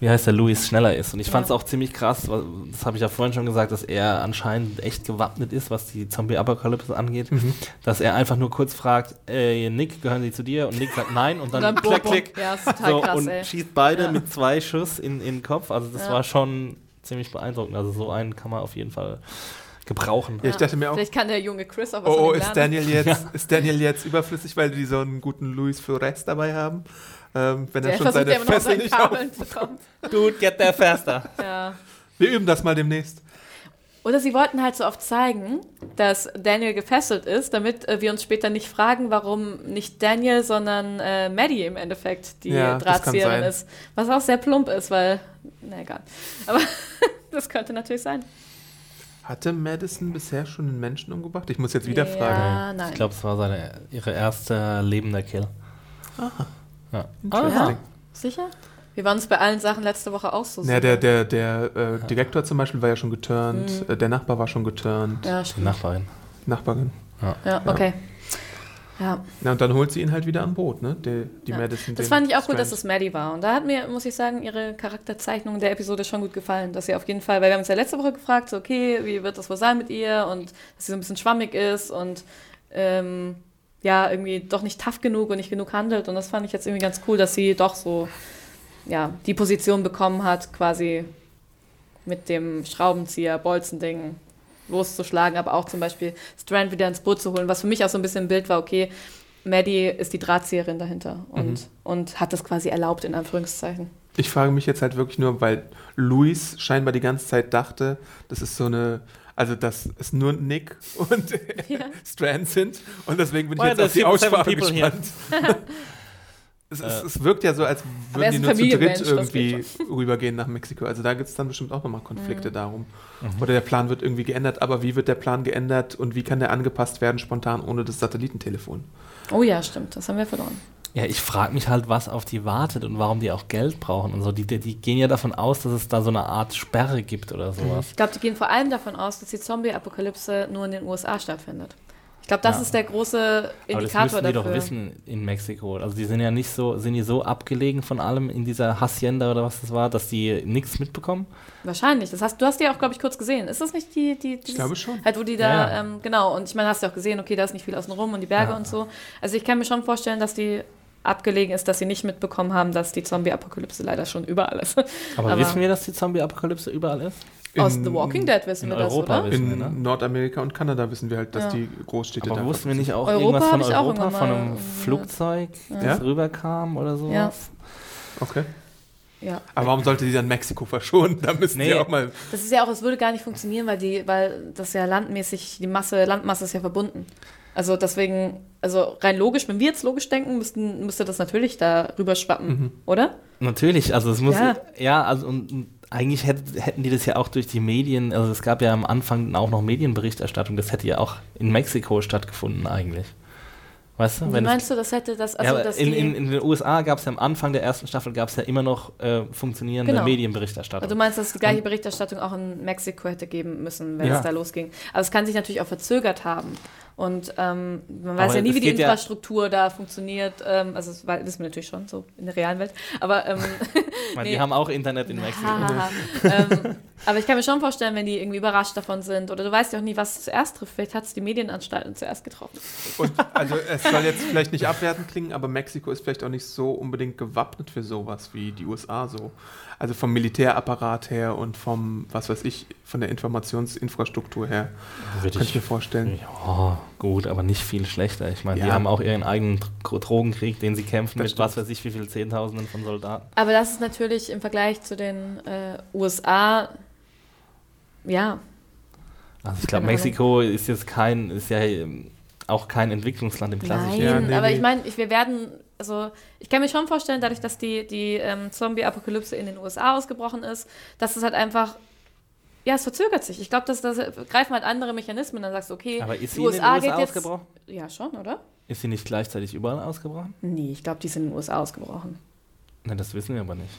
Wie heißt der, Louis schneller ist. Und ich fand es Ja. auch ziemlich krass, das habe ich ja vorhin schon gesagt, dass er anscheinend echt gewappnet ist, was die Zombie-Apokalypse angeht. Mhm. Dass er einfach nur kurz fragt, ey, Nick, gehören die zu dir? Und Nick sagt nein und dann, boom, klick, boom. klick. Ja, ist total So, krass, und ey. schießt beide Ja. mit zwei Schuss in, in den Kopf. Also das Ja. war schon ziemlich beeindruckend. Also so einen kann man auf jeden Fall gebrauchen. Ja, ich dachte mir auch, Vielleicht kann der junge Chris auch was oh, oh ist. Daniel jetzt, ist Daniel jetzt überflüssig, weil die so einen guten Luis Flores dabei haben? Ähm, wenn er Der schon versucht seine Fessel seinen nicht auf. Kabeln zu kommen. Dude, get there faster. Ja. Wir üben das mal demnächst. Oder sie wollten halt so oft zeigen, dass Daniel gefesselt ist, damit äh, wir uns später nicht fragen, warum nicht Daniel, sondern äh, Maddie im Endeffekt die Ja, Drahtzieherin ist. Was auch sehr plump ist, weil, na egal. Aber das könnte natürlich sein. Hatte Madison bisher schon einen Menschen umgebracht? Ich muss jetzt wieder ja, fragen. nein. Ich glaube, es war seine, ihre erste lebende Kill. Ja. Interesting. Sicher? Wir waren uns bei allen Sachen letzte Woche auch so Ja, der der, der äh, Direktor zum Beispiel war ja schon geturnt, Mhm. äh, der Nachbar war schon geturnt, Ja, Die stimmt. Nachbarin. Nachbarin. Ja, okay. Ja. Na, und dann holt sie ihn halt wieder an Boot, ne? Die, die Ja. Madison. Das fand ich auch gut, dass es Maddie war. Und da hat mir, muss ich sagen, ihre Charakterzeichnung der Episode schon gut gefallen. Dass sie auf jeden Fall, weil wir haben uns ja letzte Woche gefragt, so, okay, wie wird das wohl sein mit ihr? Und dass sie so ein bisschen schwammig ist und ähm, ja, irgendwie doch nicht tough genug und nicht genug handelt. Und das fand ich jetzt irgendwie ganz cool, dass sie doch so, ja, die Position bekommen hat, quasi mit dem Schraubenzieher, Bolzending loszuschlagen, aber auch zum Beispiel Strand wieder ins Boot zu holen, was für mich auch so ein bisschen ein Bild war, okay, Maddie ist die Drahtzieherin dahinter und, Mhm. und hat das quasi erlaubt, in Anführungszeichen. Ich frage mich jetzt halt wirklich nur, weil Luis scheinbar die ganze Zeit dachte, das ist so eine, also dass es nur Nick und Ja. Strand sind und deswegen bin ich Why jetzt auf die Aussprache gespannt. es, es, es wirkt ja so, als würden die nur zu dritt irgendwie rübergehen nach Mexiko. Also da gibt es dann bestimmt auch nochmal Konflikte Mhm. darum. Oder der Plan wird irgendwie geändert, aber wie wird der Plan geändert und wie kann der angepasst werden spontan ohne das Satellitentelefon? Oh ja, stimmt, das haben wir verloren. Ja, ich frage mich halt, was auf die wartet und warum die auch Geld brauchen und so. Die, die, die gehen ja davon aus, dass es da so eine Art Sperre gibt oder sowas. Ich glaube, die gehen vor allem davon aus, dass die Zombie-Apokalypse nur in den USA stattfindet. Ich glaube, das Ja. ist der große Aber das Indikator müssen die dafür. doch wissen in Mexiko. Also die sind ja nicht so, sind die so abgelegen von allem in dieser Hacienda oder was das war, dass die nichts mitbekommen? Wahrscheinlich. Das hast, du hast die auch, glaube ich, kurz gesehen. Ist das nicht die, die Ich dieses- glaube schon. Halt, wo die da, Ja, ja. Ähm, genau, und ich meine, hast du auch gesehen, okay, da ist nicht viel außen rum und die Berge Ja. und so. Also ich kann mir schon vorstellen, dass die abgelegen ist, dass sie nicht mitbekommen haben, dass die Zombie-Apokalypse leider schon überall ist. Aber, Aber- wissen wir, dass die Zombie-Apokalypse überall ist? Aus In- The Walking Dead wissen in wir das, Europa oder? wissen wir, In ne? Nordamerika und Kanada wissen wir halt, dass Ja. die Großstädte Aber da wussten wir nicht auch Europa irgendwas von hab ich auch Europa, von einem. Flugzeug, Ja. das Ja? rüberkam oder sowas? Ja. Okay. Ja. Aber warum sollte die dann Mexiko verschonen? Da müssen Nee. die auch mal. Das ist ja auch, es würde gar nicht funktionieren, weil die, weil das ja landmäßig, die Masse, Landmasse ist ja verbunden. Also deswegen, also rein logisch, wenn wir jetzt logisch denken, müssten, müsste das natürlich da rüber schwappen, Mhm. oder? Natürlich, also es muss, ja, Ja. also und, und eigentlich hätt, hätten die das ja auch durch die Medien, also es gab ja am Anfang auch noch Medienberichterstattung, das hätte ja auch in Mexiko stattgefunden eigentlich. Weißt du? Wie meinst du, das hätte das, ja, also aber dass in, in, in den USA gab es ja am Anfang der ersten Staffel gab es ja immer noch äh, funktionierende Genau. Medienberichterstattung. also du meinst, dass die gleiche Berichterstattung auch in Mexiko hätte geben müssen, wenn Ja. es da losging. Aber es kann sich natürlich auch verzögert haben. Und ähm, man weiß Aber ja nie, wie die geht ja- Infrastruktur da funktioniert. Ähm, also das wissen wir natürlich schon, so in der realen Welt. Aber ähm, ich meine, nee. die haben auch Internet in Mexiko. Ähm, aber ich kann mir schon vorstellen, wenn die irgendwie überrascht davon sind oder du weißt ja auch nie, was zuerst trifft. Vielleicht hat es die Medienanstalten zuerst getroffen. Und also es soll jetzt vielleicht nicht abwertend klingen, aber Mexiko ist vielleicht auch nicht so unbedingt gewappnet für sowas wie die USA so. Also vom Militärapparat her und vom, was weiß ich, von der Informationsinfrastruktur her, Würde kann ich mir vorstellen. Ja, gut, aber nicht viel schlechter. Ich meine, die Ja. haben auch ihren eigenen Dro- Drogenkrieg, den sie kämpfen Das mit stimmt. was weiß ich, wie viel Zehntausenden von Soldaten. Aber das ist natürlich im Vergleich zu den äh, USA, ja, Also ich glaube, Mexiko ist jetzt kein, ist ja ähm, auch kein Entwicklungsland im klassischen. Nein, Ja, nee, aber nee. ich meine, wir werden, also ich kann mir schon vorstellen, dadurch, dass die, die ähm, Zombie-Apokalypse in den USA ausgebrochen ist, dass es halt einfach, ja, es verzögert sich. Ich glaube, dass das greifen halt andere Mechanismen. Dann sagst du, okay, Aber ist die sie in den USA USA geht jetzt- ausgebrochen? ja schon, oder? Ist sie nicht gleichzeitig überall ausgebrochen? Nee, ich glaube, die sind in den USA ausgebrochen. Ne, das wissen wir aber nicht.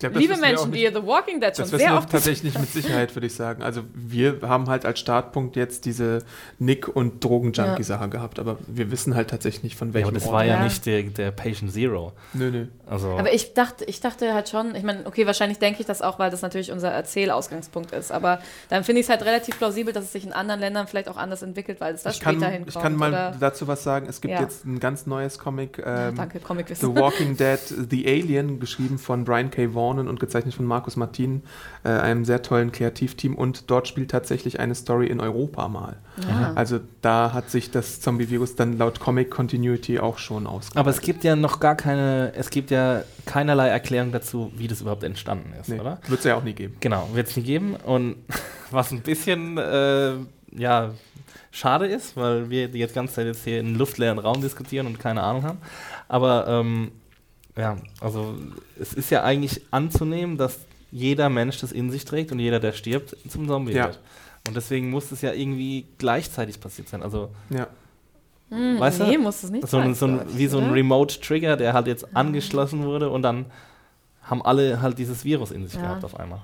Glaub, Liebe Menschen, nicht. die The Walking Dead schon Das wissen sehr wir oft tatsächlich nicht mit Sicherheit, würde ich sagen. Also wir haben halt als Startpunkt jetzt diese Nick- und Drogen-Junkie-Sache gehabt, aber wir wissen halt tatsächlich nicht von Ja, welchem aber das Ort. war ja, Ja. nicht der, der Patient Zero. Nö, nö. Also, Aber ich dachte, ich dachte halt schon, ich meine, okay, wahrscheinlich denke ich das auch, weil das natürlich unser Erzählausgangspunkt ist. Aber dann finde ich es halt relativ plausibel, dass es sich in anderen Ländern vielleicht auch anders entwickelt, weil es da Ich kann, später hinkommt. ich kann mal oder, dazu was sagen. Es gibt Ja. jetzt ein ganz neues Comic, ja, ähm, danke, The Comicwissen. Walking Dead, The Alien, geschrieben von Brian K. Vaughan und gezeichnet von Markus Martin, äh, einem sehr tollen Kreativteam. Und dort spielt tatsächlich eine Story in Europa mal. Ja. Also da hat sich das Zombie-Virus dann laut Comic Continuity auch schon ausgebreitet. aber es gibt ja noch gar keine, es gibt ja keinerlei Erklärung dazu, wie das überhaupt entstanden ist, nee, oder? wird es ja auch nie geben. Genau, wird es nie geben. Und was ein bisschen, äh, ja, schade ist, weil wir die jetzt ganze Zeit jetzt hier in einem luftleeren Raum diskutieren und keine Ahnung haben. Aber, ähm, ja, also es ist ja eigentlich anzunehmen, dass jeder Mensch das in sich trägt und jeder, der stirbt, zum Zombie Ja. wird. Und deswegen muss es ja irgendwie gleichzeitig passiert sein. Also Ja. Hm, weißt du? nee, muss es nicht so, ein, sein, so ein, wie so ein oder? Remote Trigger, der halt jetzt angeschlossen wurde und dann haben alle halt dieses Virus in sich Ja. gehabt auf einmal.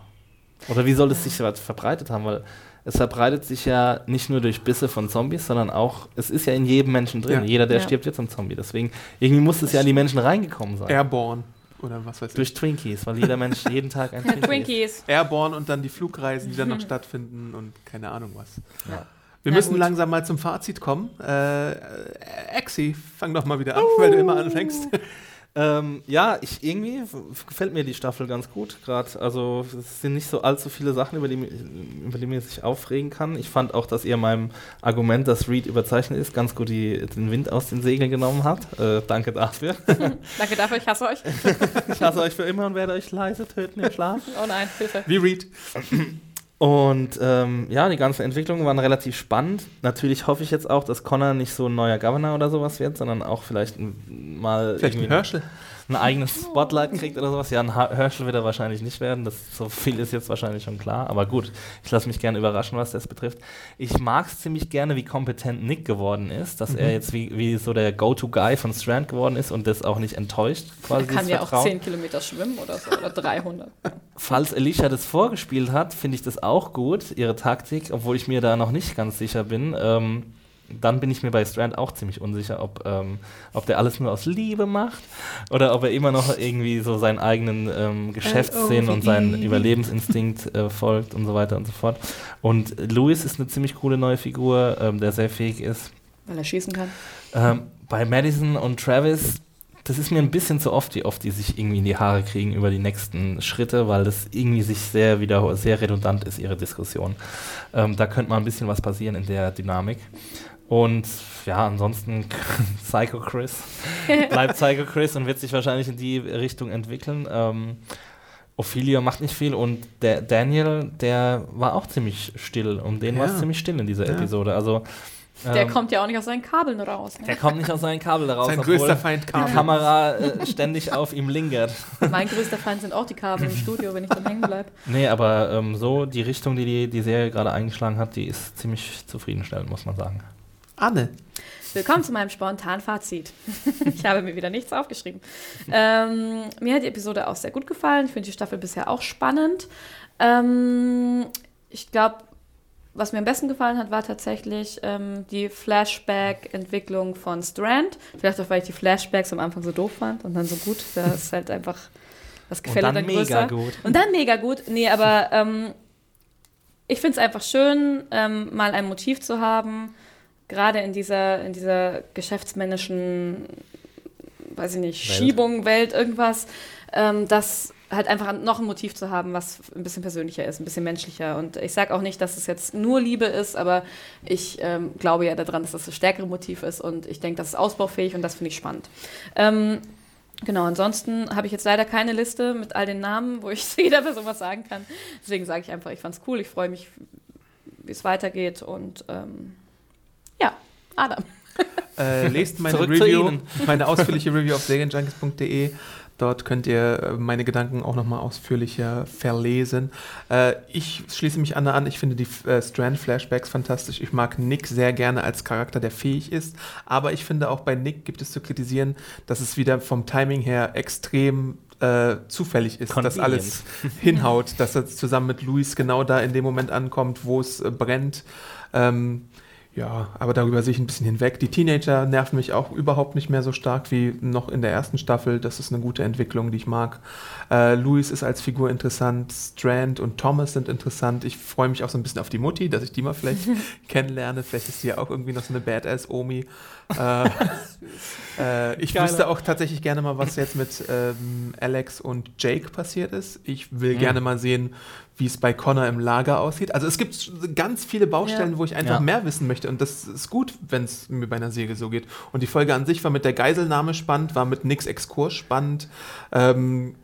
Oder wie soll es sich verbreitet haben? Weil es verbreitet sich ja nicht nur durch Bisse von Zombies, sondern auch, es ist ja in jedem Menschen drin. Ja. Jeder, der Ja. stirbt, wird zum Zombie. Deswegen, irgendwie muss es ja in die Menschen reingekommen sein. Airborne oder was weiß ich. Durch Twinkies, weil jeder Mensch jeden Tag ein Twinkie. Twinkies. Airborne und dann die Flugreisen, die dann noch stattfinden und keine Ahnung was. Ja. Wir Na müssen gut. langsam mal zum Fazit kommen. Äh, Exi, fang doch mal wieder an, weil du immer anfängst. Ähm, ja, ich irgendwie gefällt mir die Staffel ganz gut gerade. Also es sind nicht so allzu viele Sachen, über die, über die man sich aufregen kann. Ich fand auch, dass ihr meinem Argument, dass Reed überzeichnet ist, ganz gut die, den Wind aus den Segeln genommen habt. Äh, danke dafür. Danke dafür, ich hasse euch. ich hasse euch für immer und werde euch leise töten im Schlaf. Oh nein, Hilfe. Wie Reed. Und ähm, ja, die ganzen Entwicklungen waren relativ spannend. Natürlich hoffe ich jetzt auch, dass Connor nicht so ein neuer Governor oder sowas wird, sondern auch vielleicht mal Vielleicht ein Herschel. Ein eigenes Spotlight kriegt oder sowas. Ja, ein Herschel wird er wahrscheinlich nicht werden. Das, so viel ist jetzt wahrscheinlich schon klar. Aber gut, ich lasse mich gerne überraschen, was das betrifft. Ich mag es ziemlich gerne, wie kompetent Nick geworden ist, dass er jetzt wie, wie so der Go-To-Guy von Strand geworden ist und das auch nicht enttäuscht. Er Quasi kann dieses ja auch Vertrauen. 10 Kilometer schwimmen oder so, oder 300. Falls Alicia das vorgespielt hat, finde ich das auch gut, ihre Taktik, obwohl ich mir da noch nicht ganz sicher bin. Ähm, dann bin ich mir bei Strand auch ziemlich unsicher, ob, ähm, ob der alles nur aus Liebe macht oder ob er immer noch irgendwie so seinen eigenen ähm, Geschäftssinn und seinen Überlebensinstinkt äh, folgt und so weiter und so fort. Und Louis ist eine ziemlich coole neue Figur, ähm, der sehr fähig ist. Weil er schießen kann. Ähm, bei Madison und Travis, das ist mir ein bisschen zu oft, wie oft die sich irgendwie in die Haare kriegen über die nächsten Schritte, weil das irgendwie sich sehr wieder sehr redundant ist, ihre Diskussion. Ähm, da könnte mal ein bisschen was passieren in der Dynamik. Und ja, ansonsten Psycho Chris bleibt Psycho Chris und wird sich wahrscheinlich in die Richtung entwickeln. Ähm, Ophelia macht nicht viel und der Daniel, der war auch ziemlich still. Um den war es Ja. ziemlich still in dieser Ja. Episode. Also Der ähm, kommt ja auch nicht aus seinen Kabeln raus. Ne? der kommt nicht aus seinen Kabel daraus, Sein obwohl größter Feind die kam. Kamera äh, ständig auf ihm lingert. Mein größter Feind sind auch die Kabel im Studio, wenn ich dann hängen bleibe. Nee, aber ähm, so die Richtung, die, die die Serie gerade eingeschlagen hat, die ist ziemlich zufriedenstellend, muss man sagen. Anne. Willkommen zu meinem spontanen Fazit. ich habe mir wieder nichts aufgeschrieben. Ähm, mir hat die Episode auch sehr gut gefallen. Ich finde die Staffel bisher auch spannend. Ähm, ich glaube, was mir am besten gefallen hat, war tatsächlich ähm, die Flashback-Entwicklung von Strand. Vielleicht auch, weil ich die Flashbacks am Anfang so doof fand und dann so gut. Da ist halt einfach das Und Gefälle dann dann, mega größer. gut. Und dann mega gut. Nee, aber ähm, ich finde es einfach schön, ähm, mal ein Motiv zu haben, gerade in dieser, in dieser geschäftsmännischen, weiß ich nicht, Welt. Schiebung, Welt, irgendwas, ähm, das halt einfach noch ein Motiv zu haben, was ein bisschen persönlicher ist, ein bisschen menschlicher. Und ich sage auch nicht, dass es jetzt nur Liebe ist, aber ich ähm, glaube ja daran, dass das das stärkere Motiv ist und ich denke, das ist ausbaufähig und das finde ich spannend. Ähm, Genau, ansonsten habe ich jetzt leider keine Liste mit all den Namen, wo ich jeder Person was sagen kann. Deswegen sage ich einfach, ich fand es cool, ich freue mich, wie es weitergeht und ähm, ja, Adam. Äh, lest meine Review, meine ausführliche Review auf serienjunkies.de. Dort könnt ihr äh, meine Gedanken auch nochmal ausführlicher verlesen. Äh, ich schließe mich Anna an. Ich finde die äh, Strand-Flashbacks fantastisch. Ich mag Nick sehr gerne als Charakter, der fähig ist. Aber ich finde auch bei Nick gibt es zu kritisieren, dass es wieder vom Timing her extrem äh, zufällig ist, dass alles hinhaut, dass er zusammen mit Luis genau da in dem Moment ankommt, wo es äh, brennt. Ähm, ja, aber darüber sehe ich ein bisschen hinweg. Die Teenager nerven mich auch überhaupt nicht mehr so stark wie noch in der ersten Staffel. Das ist eine gute Entwicklung, die ich mag. Äh, Louis ist als Figur interessant, Strand und Thomas sind interessant. Ich freue mich auch so ein bisschen auf die Mutti, dass ich die mal vielleicht kennenlerne. Vielleicht ist sie ja auch irgendwie noch so eine Badass-Omi. Äh, äh, ich Geile. wüsste auch tatsächlich gerne mal, was jetzt mit ähm, Alex und Jake passiert ist. Ich will Mhm. gerne mal sehen, wie es bei Connor im Lager aussieht. Also es gibt ganz viele Baustellen, Ja. wo ich einfach Ja. mehr wissen möchte. Und das ist gut, wenn es mir bei einer Serie so geht. Und die Folge an sich war mit der Geiselnahme spannend, war mit Nix Exkurs spannend. Ähm,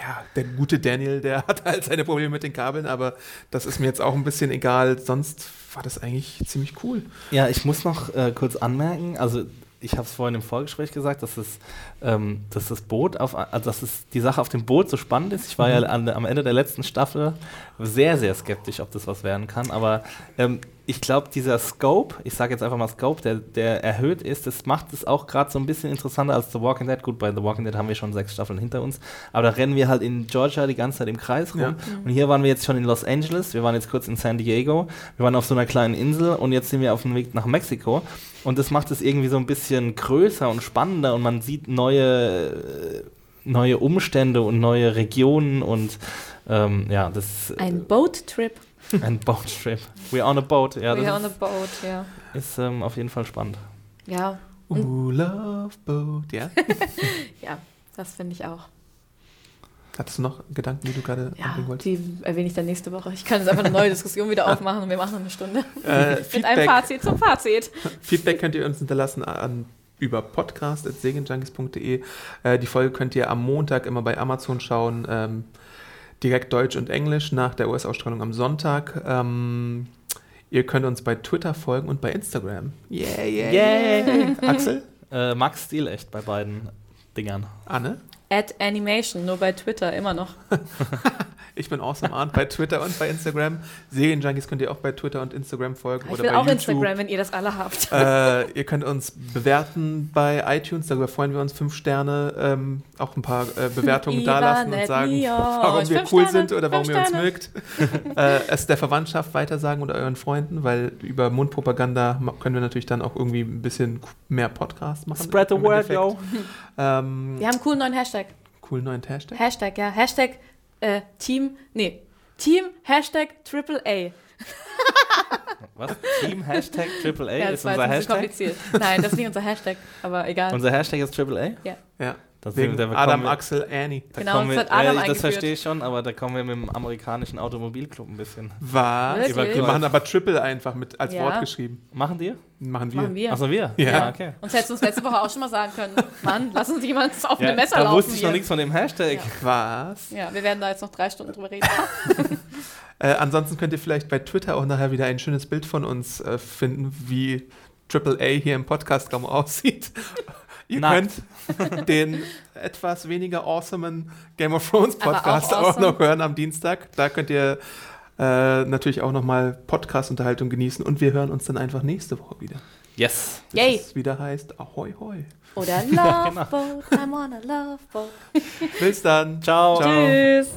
ja, der gute Daniel, der hat halt seine Probleme mit den Kabeln, aber das ist mir jetzt auch ein bisschen egal. Sonst war das eigentlich ziemlich cool. Ja, ich muss noch äh, kurz anmerken, also ich habe es vorhin im Vorgespräch gesagt, dass, es, ähm, dass das Boot auf, also dass es die Sache auf dem Boot so spannend ist. Ich war ja an, am Ende der letzten Staffel sehr, sehr skeptisch, ob das was werden kann, aber ähm, ich glaube, dieser Scope, ich sage jetzt einfach mal Scope, der, der erhöht ist, das macht es auch gerade so ein bisschen interessanter als The Walking Dead. Gut, bei The Walking Dead haben wir schon sechs Staffeln hinter uns, aber da rennen wir halt in Georgia die ganze Zeit im Kreis rum. Ja. Und hier waren wir jetzt schon in Los Angeles, wir waren jetzt kurz in San Diego, wir waren auf so einer kleinen Insel und jetzt sind wir auf dem Weg nach Mexiko. Und das macht es irgendwie so ein bisschen größer und spannender und man sieht neue, äh, neue Umstände und neue Regionen und ähm, ja, das Ein Boat-Trip. ein Boattrip. We're on a boat. Ja, We're on a boat, ja. ist ähm, auf jeden Fall spannend. Ja, Ooh, love boat. Ja? ja, das finde ich auch. Hattest du noch Gedanken, die du gerade Ja, anbringen wolltest? die erwähne ich dann nächste Woche. Ich kann jetzt einfach eine neue Diskussion wieder aufmachen und wir machen eine Stunde. Äh, Mit einem Feedback, Fazit zum Fazit. Feedback könnt ihr uns hinterlassen an über podcast.segenjunkies.de. Äh, die Folge könnt ihr am Montag immer bei Amazon schauen. Ähm, direkt Deutsch und Englisch nach der US-Ausstrahlung am Sonntag. Ähm, ihr könnt uns bei Twitter folgen und bei Instagram. Yeah, yeah, Yay. Axel? Äh, Max Stil echt bei beiden Dingern. Anne? At Animation, nur bei Twitter immer noch. Ich bin Awesome Arndt bei Twitter und bei Instagram. Serienjunkies könnt ihr auch bei Twitter und Instagram folgen. Ich oder will bei auch YouTube. Instagram, wenn ihr das alle habt. Äh, ihr könnt uns bewerten bei iTunes, darüber freuen wir uns. Fünf Sterne, ähm, auch ein paar äh, Bewertungen Ivan dalassen und sagen, Neo. warum wir cool Sterne, sind oder warum ihr uns Sterne. mögt. äh, es der Verwandtschaft weitersagen oder euren Freunden, weil über Mundpropaganda können wir natürlich dann auch irgendwie ein bisschen mehr Podcasts machen. Spread the word, Endeffekt. yo. Ähm, Wir haben einen coolen neuen Hashtag. Coolen neuen Hashtag. Hashtag, ja. Hashtag äh, Team, nee. Team Hashtag AAA. Was? Team Hashtag AAA ja, ist unser Hashtag. kompliziert. Nein, das ist nicht unser Hashtag, aber egal. Unser Hashtag ist AAA? Ja. Das Wegen da kommen Adam, wir- Axel, Annie. Da Genau, kommen das wir, hat Adam äh, das verstehe ich schon, aber da kommen wir mit dem amerikanischen Automobilclub ein bisschen. Was? Wir machen aber Triple einfach mit als Ja. Wort geschrieben. Machen die? Machen wir. Machen wir. Achso, wir? Ja. okay. Uns hättest du uns letzte Woche auch schon mal sagen können. Mann, lass uns jemand auf Ja, eine Messer da laufen. wusste ich noch hier. nichts von dem Hashtag. Ja. Was? Ja, wir werden da jetzt noch drei Stunden drüber reden. Äh, ansonsten könnt ihr vielleicht bei Twitter auch nachher wieder ein schönes Bild von uns äh, finden, wie AAA hier im Podcastraum aussieht. Ihr Nackt. könnt den etwas weniger awesomen Game of Thrones auch Podcast auch, awesome. noch hören am Dienstag. Da könnt ihr äh, natürlich auch nochmal Podcast-Unterhaltung genießen und wir hören uns dann einfach nächste Woche wieder. Yes. Bis Yay. es wieder heißt Ahoi Hoi. Oder genau. Love Boat, I'm on a Love Boat. Bis dann. Ciao. Ciao. Tschüss.